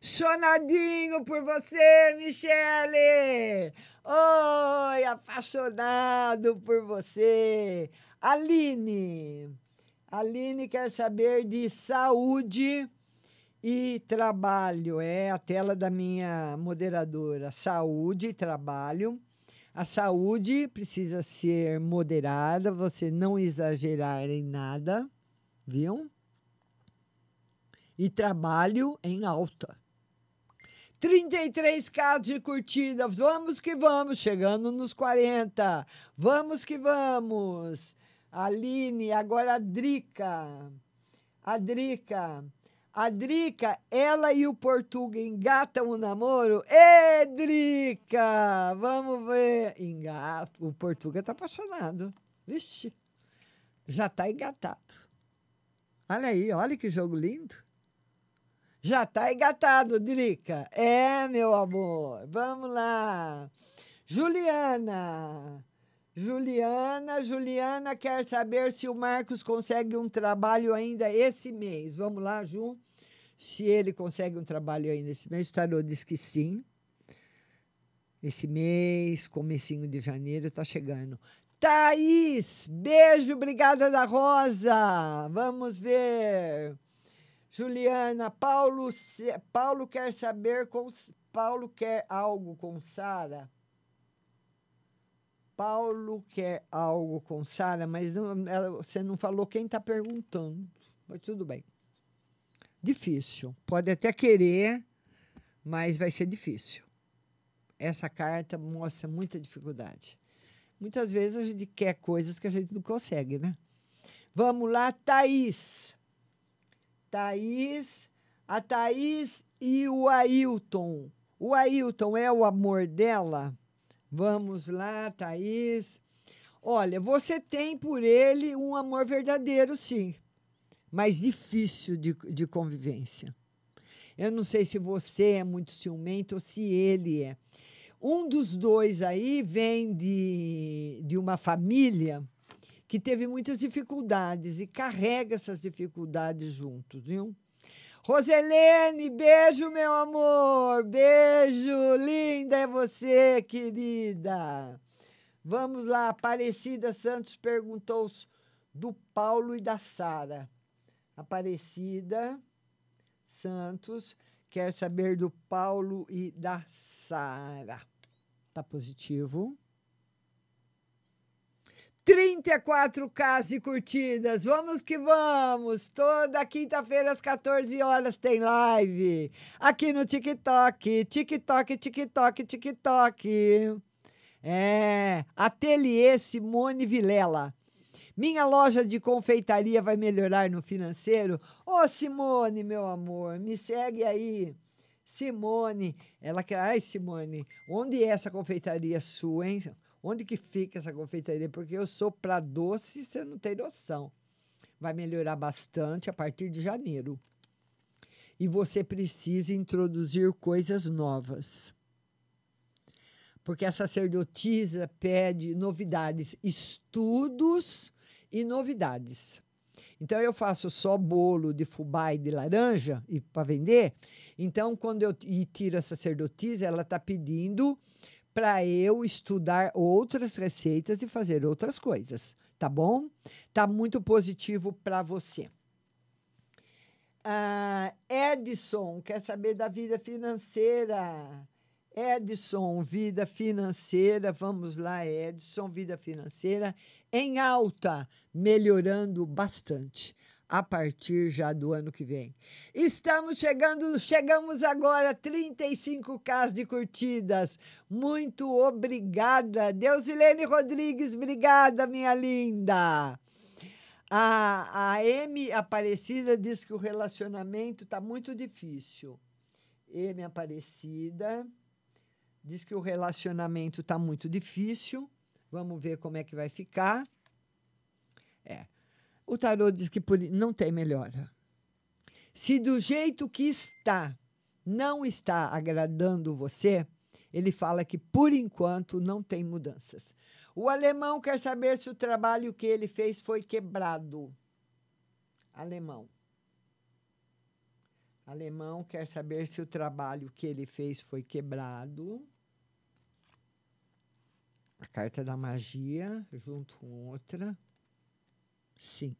Chonadinho por você, Michele! Oi, apaixonado por você. Aline. Aline quer saber de saúde e trabalho. É a tela da minha moderadora. Saúde e trabalho. A saúde precisa ser moderada, você não exagerar em nada, viu? E trabalho em alta. 33k de curtidas. Vamos que vamos, chegando nos 40. Vamos que vamos. Aline, agora a Drica. A Drica. A Drica, ela e o Portuga engatam o namoro. Ê, Drica! Vamos ver. Engato. O Portuga tá apaixonado. Vixe. Já tá engatado. Olha aí, olha que jogo lindo. Já tá engatado, Drica. É, meu amor. Vamos lá. Juliana. Juliana, Juliana quer saber se o Marcos consegue um trabalho ainda esse mês. Vamos lá, Ju. Se ele consegue um trabalho ainda esse mês, o Tarô diz que sim. Esse mês, comecinho de janeiro, tá chegando. Thaís, beijo, obrigada da Rosa. Vamos ver. Juliana, Paulo, Paulo quer saber com Paulo quer algo com Sara. Paulo quer algo com Sara, mas não, ela, você não falou quem está perguntando. Mas tudo bem. Difícil. Pode até querer, mas vai ser difícil. Essa carta mostra muita dificuldade. Muitas vezes a gente quer coisas que a gente não consegue, né? Vamos lá, Thaís. Thaís. A Thaís e o Ailton. O Ailton é o amor dela? Vamos lá, Thaís. Olha, você tem por ele um amor verdadeiro, sim, mas difícil de, de convivência. Eu não sei se você é muito ciumento ou se ele é. Um dos dois aí vem de, de uma família que teve muitas dificuldades e carrega essas dificuldades juntos, viu? Roselene, beijo, meu amor. Beijo, linda é você, querida. Vamos lá, Aparecida Santos perguntou do Paulo e da Sara. Aparecida Santos quer saber do Paulo e da Sara. Tá positivo. 34k de curtidas. Vamos que vamos. Toda quinta-feira às 14 horas tem live aqui no TikTok. TikTok, TikTok, TikTok. É, Ateliê Simone Vilela. Minha loja de confeitaria vai melhorar no financeiro? Ô, oh, Simone, meu amor, me segue aí. Simone, ela quer. Ai, Simone, onde é essa confeitaria sua, hein? Onde que fica essa confeitaria? Porque eu sou para doce, você não tem noção. Vai melhorar bastante a partir de janeiro. E você precisa introduzir coisas novas. Porque a sacerdotisa pede novidades, estudos e novidades. Então eu faço só bolo de fubá e de laranja e para vender. Então quando eu tiro a sacerdotisa, ela está pedindo para eu estudar outras receitas e fazer outras coisas, tá bom? Tá muito positivo para você. Ah, Edson quer saber da vida financeira. Edson, vida financeira, vamos lá, Edson, vida financeira em alta, melhorando bastante a partir já do ano que vem. Estamos chegando, chegamos agora a 35k de curtidas. Muito obrigada. Deusilene Rodrigues, obrigada, minha linda. A, a M Aparecida diz que o relacionamento está muito difícil. M Aparecida diz que o relacionamento está muito difícil. Vamos ver como é que vai ficar. É. O tarô diz que por, não tem melhora. Se do jeito que está não está agradando você, ele fala que por enquanto não tem mudanças. O alemão quer saber se o trabalho que ele fez foi quebrado. Alemão. Alemão quer saber se o trabalho que ele fez foi quebrado. A carta da magia, junto com outra. Sim.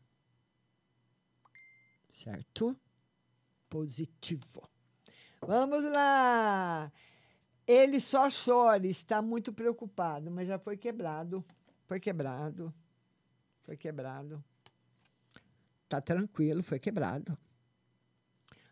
Certo? Positivo. Vamos lá. Ele só chora, está muito preocupado, mas já foi quebrado. Foi quebrado. Foi quebrado. Tá tranquilo, foi quebrado.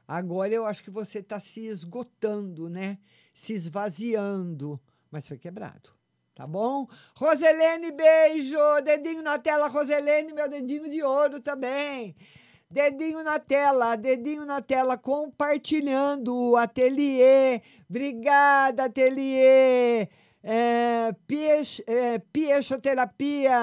Agora eu acho que você está se esgotando, né? Se esvaziando, mas foi quebrado. Tá bom? Roselene, beijo! Dedinho na tela, Roselene, meu dedinho de ouro também. Dedinho na tela, dedinho na tela, compartilhando o ateliê. Obrigada, ateliê. É, é, Piexoterapia,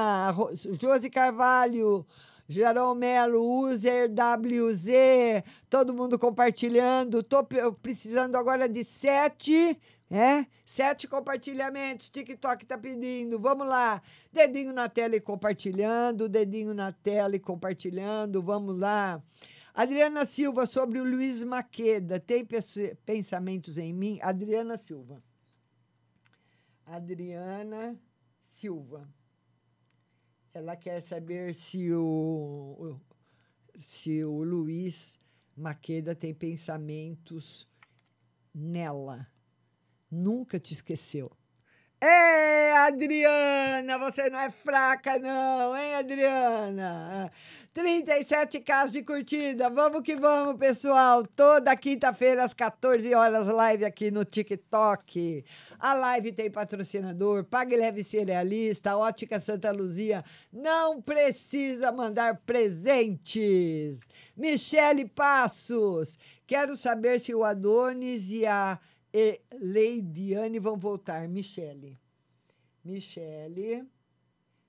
Josi Carvalho, Gerol Melo, User WZ, todo mundo compartilhando. Tô precisando agora de sete é? Sete compartilhamentos, TikTok tá pedindo. Vamos lá. Dedinho na tela e compartilhando, dedinho na tela e compartilhando. Vamos lá. Adriana Silva sobre o Luiz Maqueda. Tem pensamentos em mim? Adriana Silva. Adriana Silva. Ela quer saber se o, se o Luiz Maqueda tem pensamentos nela nunca te esqueceu. É, Adriana, você não é fraca, não, hein, Adriana? 37 casos de curtida. Vamos que vamos, pessoal. Toda quinta-feira, às 14 horas, live aqui no TikTok. A live tem patrocinador, Pague Leve Cerealista, Ótica Santa Luzia. Não precisa mandar presentes. Michele Passos. Quero saber se o Adonis e a e Leidiane vão voltar. Michele. Michele.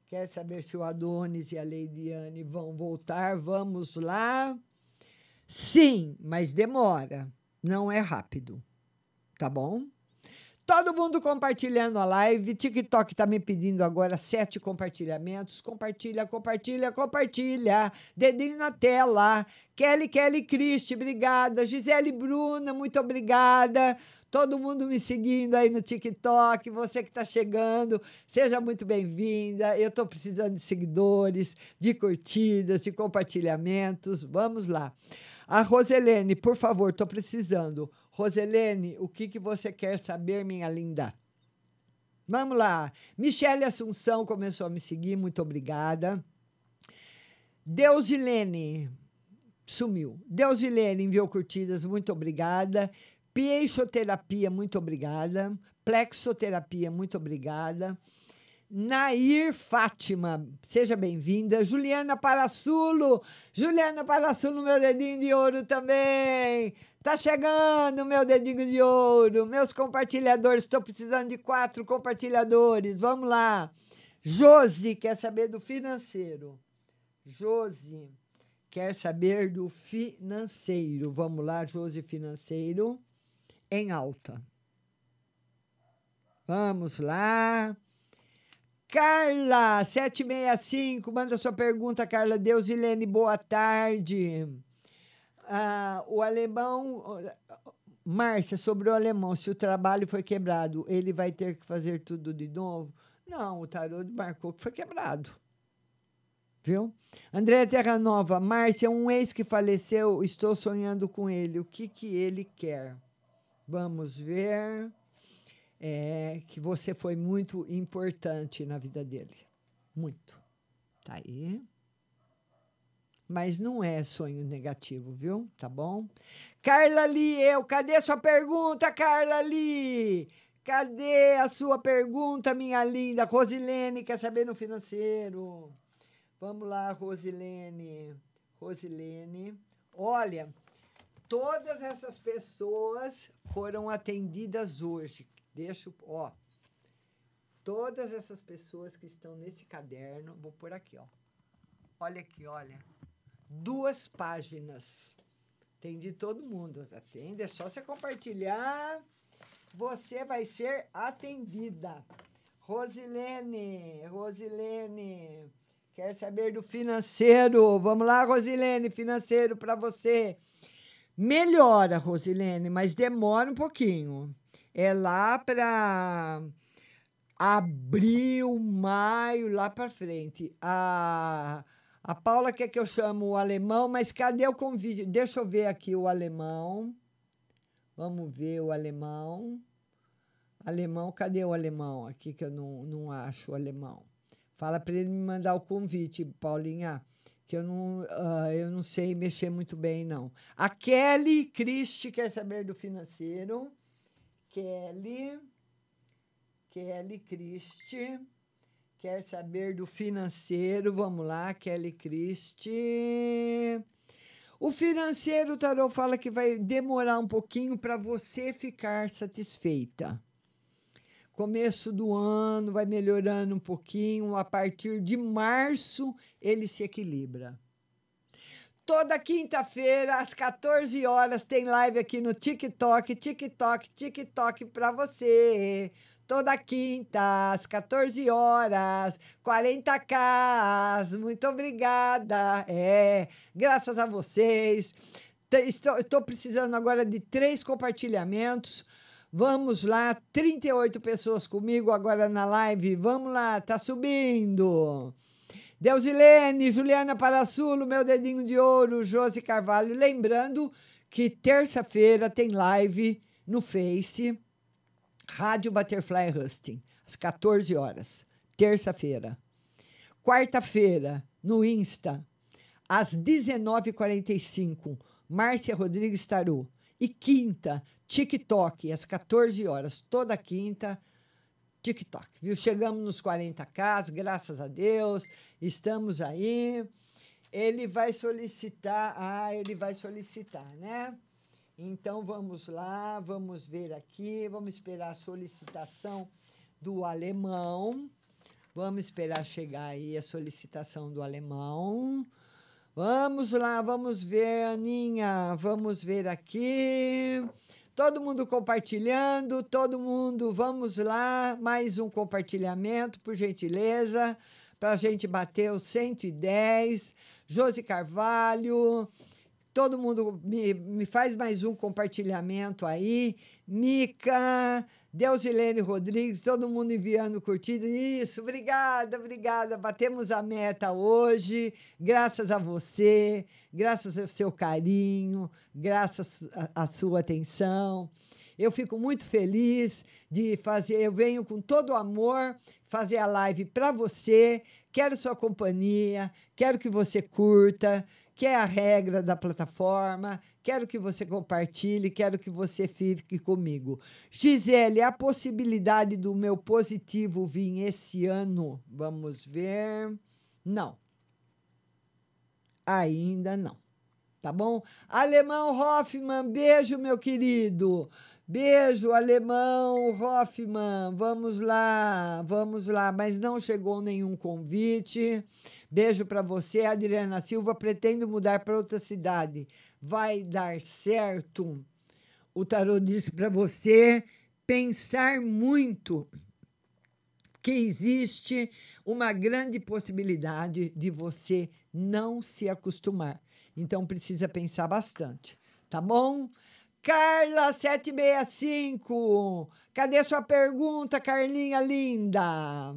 Quer saber se o Adonis e a Leidiane vão voltar? Vamos lá. Sim, mas demora. Não é rápido. Tá bom? Todo mundo compartilhando a live. TikTok tá me pedindo agora sete compartilhamentos. Compartilha, compartilha, compartilha. Dedinho na tela. Kelly, Kelly Cristi, obrigada. Gisele Bruna, muito obrigada. Todo mundo me seguindo aí no TikTok. Você que está chegando, seja muito bem-vinda. Eu estou precisando de seguidores, de curtidas, de compartilhamentos. Vamos lá. A Roselene, por favor, estou precisando. Roselene, o que, que você quer saber, minha linda? Vamos lá. Michele Assunção começou a me seguir, muito obrigada. Deusilene sumiu. Deusilene enviou curtidas, muito obrigada. Pieixoterapia, muito obrigada. Plexoterapia, muito obrigada. Nair Fátima, seja bem-vinda. Juliana Parassulo, Juliana Parassulo, meu dedinho de ouro também. Tá chegando meu dedinho de ouro. Meus compartilhadores, estou precisando de quatro compartilhadores. Vamos lá. Josi quer saber do financeiro. Josi quer saber do financeiro. Vamos lá, Josi Financeiro em alta. Vamos lá. Carla, 765, manda sua pergunta, Carla. Deus, Ilene, boa tarde. Ah, o alemão. Márcia, sobre o alemão, se o trabalho foi quebrado, ele vai ter que fazer tudo de novo? Não, o tarô marcou que foi quebrado. Viu? André Terra Nova, Márcia, um ex que faleceu, estou sonhando com ele. O que, que ele quer? Vamos ver é, que você foi muito importante na vida dele. Muito. Tá aí. Mas não é sonho negativo, viu? Tá bom? Carla Lee, eu, cadê sua pergunta, Carla Lee? Cadê a sua pergunta, minha linda? Rosilene quer saber no financeiro. Vamos lá, Rosilene. Rosilene. Olha, todas essas pessoas foram atendidas hoje. Deixa, ó. Todas essas pessoas que estão nesse caderno, vou por aqui, ó. Olha aqui, olha. Duas páginas. Tem de todo mundo, atende. É só você compartilhar. Você vai ser atendida. Rosilene, Rosilene, quer saber do financeiro? Vamos lá, Rosilene, financeiro para você. Melhora, Rosilene, mas demora um pouquinho. É lá para abril, maio, lá para frente. A, a Paula quer que eu chame o alemão, mas cadê o convite? Deixa eu ver aqui o alemão. Vamos ver o alemão. Alemão, cadê o alemão? Aqui que eu não, não acho o alemão. Fala para ele me mandar o convite, Paulinha, que eu não, uh, eu não sei mexer muito bem, não. A Kelly Christie quer saber do financeiro. Kelly. Kelly Christie quer saber do financeiro. Vamos lá, Kelly Christie. O financeiro, o Tarô fala que vai demorar um pouquinho para você ficar satisfeita. Começo do ano vai melhorando um pouquinho, a partir de março ele se equilibra. Toda quinta-feira, às 14 horas, tem live aqui no TikTok, TikTok, TikTok para você. Toda quinta, às 14 horas, 40k. Muito obrigada. É, graças a vocês. Estou, estou precisando agora de três compartilhamentos. Vamos lá, 38 pessoas comigo agora na live. Vamos lá, tá subindo. Deusilene, Juliana Parassulo, meu dedinho de ouro, Josi Carvalho. Lembrando que terça-feira tem live no Face, Rádio Butterfly Husting, às 14 horas, terça-feira. Quarta-feira, no Insta, às 19h45, Márcia Rodrigues Taru. E quinta, TikTok, às 14 horas, toda quinta, TikTok, viu? Chegamos nos 40k, graças a Deus, estamos aí. Ele vai solicitar, ah, ele vai solicitar, né? Então vamos lá, vamos ver aqui, vamos esperar a solicitação do alemão. Vamos esperar chegar aí a solicitação do alemão. Vamos lá, vamos ver, Aninha, vamos ver aqui. Todo mundo compartilhando, todo mundo, vamos lá, mais um compartilhamento, por gentileza, para a gente bater os 110. Josi Carvalho, todo mundo me, me faz mais um compartilhamento aí. Mica, Deusilene Rodrigues, todo mundo enviando curtida. Isso, obrigada, obrigada. Batemos a meta hoje, graças a você, graças ao seu carinho, graças à sua atenção. Eu fico muito feliz de fazer, eu venho com todo amor fazer a live para você. Quero sua companhia, quero que você curta, que é a regra da plataforma. Quero que você compartilhe, quero que você fique comigo. Gisele, a possibilidade do meu positivo vir esse ano, vamos ver. Não. Ainda não. Tá bom? Alemão Hoffman, beijo, meu querido. Beijo, alemão Hoffman. Vamos lá, vamos lá. Mas não chegou nenhum convite. Beijo para você, Adriana Silva. Pretendo mudar para outra cidade. Vai dar certo. O tarô disse para você pensar muito que existe uma grande possibilidade de você não se acostumar. Então precisa pensar bastante, tá bom? Carla 765. Cadê sua pergunta, Carlinha linda?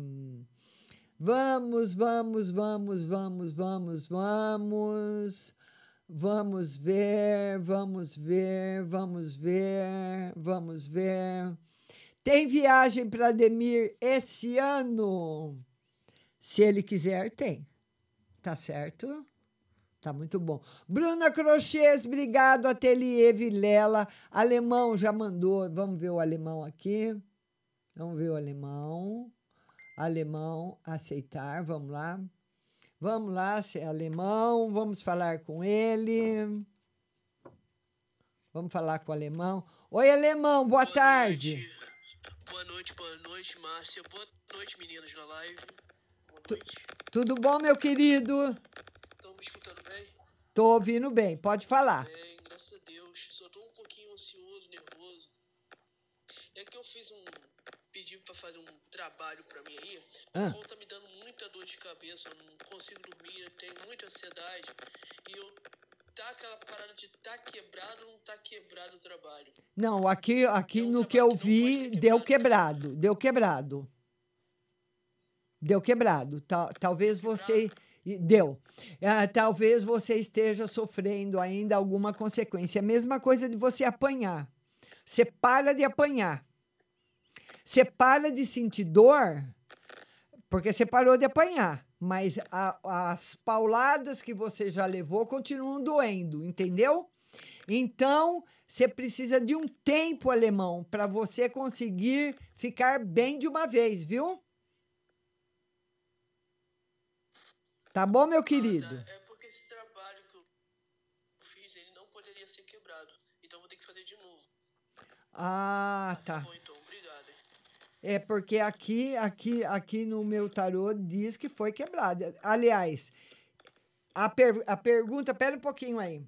Vamos, vamos, vamos, vamos, vamos, vamos. Vamos ver, vamos ver, vamos ver, vamos ver. Tem viagem para Ademir esse ano? Se ele quiser, tem. Tá certo? Tá muito bom. Bruna Crochês, obrigado. Ateliê Vilela. Alemão já mandou. Vamos ver o alemão aqui. Vamos ver o alemão. Alemão, aceitar. Vamos lá. Vamos lá, se é alemão. Vamos falar com ele. Vamos falar com o alemão. Oi, alemão, boa, boa tarde. Noite. Boa noite, boa noite, Márcia. Boa noite, meninas na live. Boa noite. tudo bom, meu querido? Tô ouvindo bem, pode falar. Bem, graças a Deus. Só tô um pouquinho ansioso, nervoso. É que eu fiz um. pedir pra fazer um trabalho pra mim aí. Ah. O tá me dando muita dor de cabeça, eu não consigo dormir, eu tenho muita ansiedade. E eu tá aquela parada de tá quebrado ou não tá quebrado o trabalho. Não, aqui, aqui no que eu vi, deu quebrado. Deu quebrado. Deu quebrado. Ta- talvez você. E- Deu. Ah, talvez você esteja sofrendo ainda alguma consequência. É a mesma coisa de você apanhar. Você para de apanhar. Você para de sentir dor porque você parou de apanhar. Mas a- as pauladas que você já levou continuam doendo, entendeu? Então, você precisa de um tempo, alemão, para você conseguir ficar bem de uma vez, viu? Tá bom, meu querido? É porque esse trabalho que eu fiz, ele não poderia ser quebrado. Então vou ter que fazer de novo. Ah, tá. Bom, então, obrigado. hein? É porque aqui, aqui, aqui no meu tarô diz que foi quebrada. Aliás, a, per- a pergunta, pera um pouquinho aí.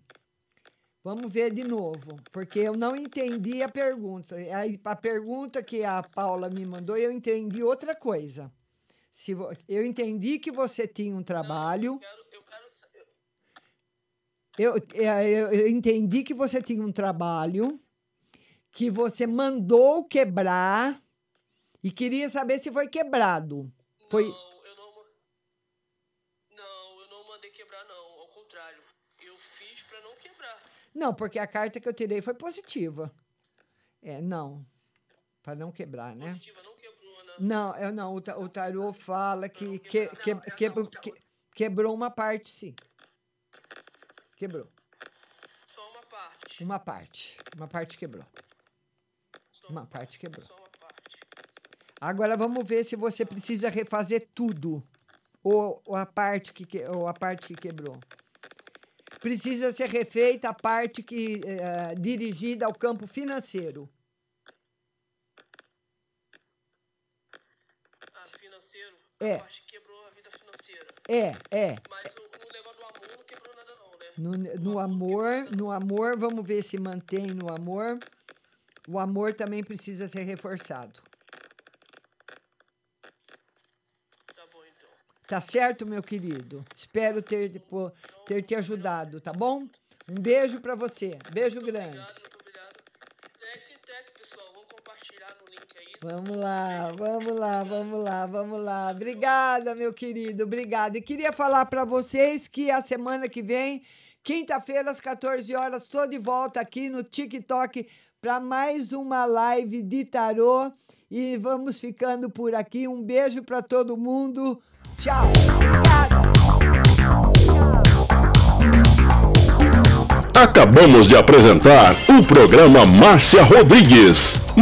Vamos ver de novo, porque eu não entendi a pergunta. Aí, A pergunta que a Paula me mandou, eu entendi outra coisa. Se vo- eu entendi que você tinha um trabalho. Eu, é, eu, eu entendi que você tinha um trabalho que você mandou quebrar e queria saber se foi quebrado. Foi. Não, eu não. Não, eu não mandei quebrar, não. Ao contrário. Eu fiz pra não quebrar. Não, porque a carta que eu tirei foi positiva. É, não. Para não quebrar, né? Positiva não? Não, eu não. O, o tarô fala que, que, que, que- que- quebrou uma parte, sim. Quebrou. Só uma parte. Uma parte. Uma parte quebrou. Uma parte quebrou. Agora vamos ver se você precisa refazer tudo. Ou, ou a parte que, que- ou a parte que quebrou. Precisa ser refeita a parte que eh, dirigida ao campo financeiro. Ah, financeiro. É. A parte que quebrou a vida financeira. É, é. Mas o, o negócio do amor não quebrou nada, não, né? No, no amor, no amor, vamos ver se mantém no amor. O amor também precisa ser reforçado. Tá bom, então. Tá certo, meu querido? Espero ter, te- pô- ter te ajudado, tá bom? Um beijo pra você. Beijo grande. Tec, tec, pessoal. Vamos compartilhar no link aí. Vamos lá, vamos lá, vamos lá, vamos lá. Obrigada, meu querido, obrigada. E queria falar para vocês que a semana que vem, quinta-feira, às 14 horas, estou de volta aqui no TikTok para mais uma live de tarô. E vamos ficando por aqui. Um beijo para todo mundo. Tchau. Acabamos de apresentar o programa Márcia Rodrigues.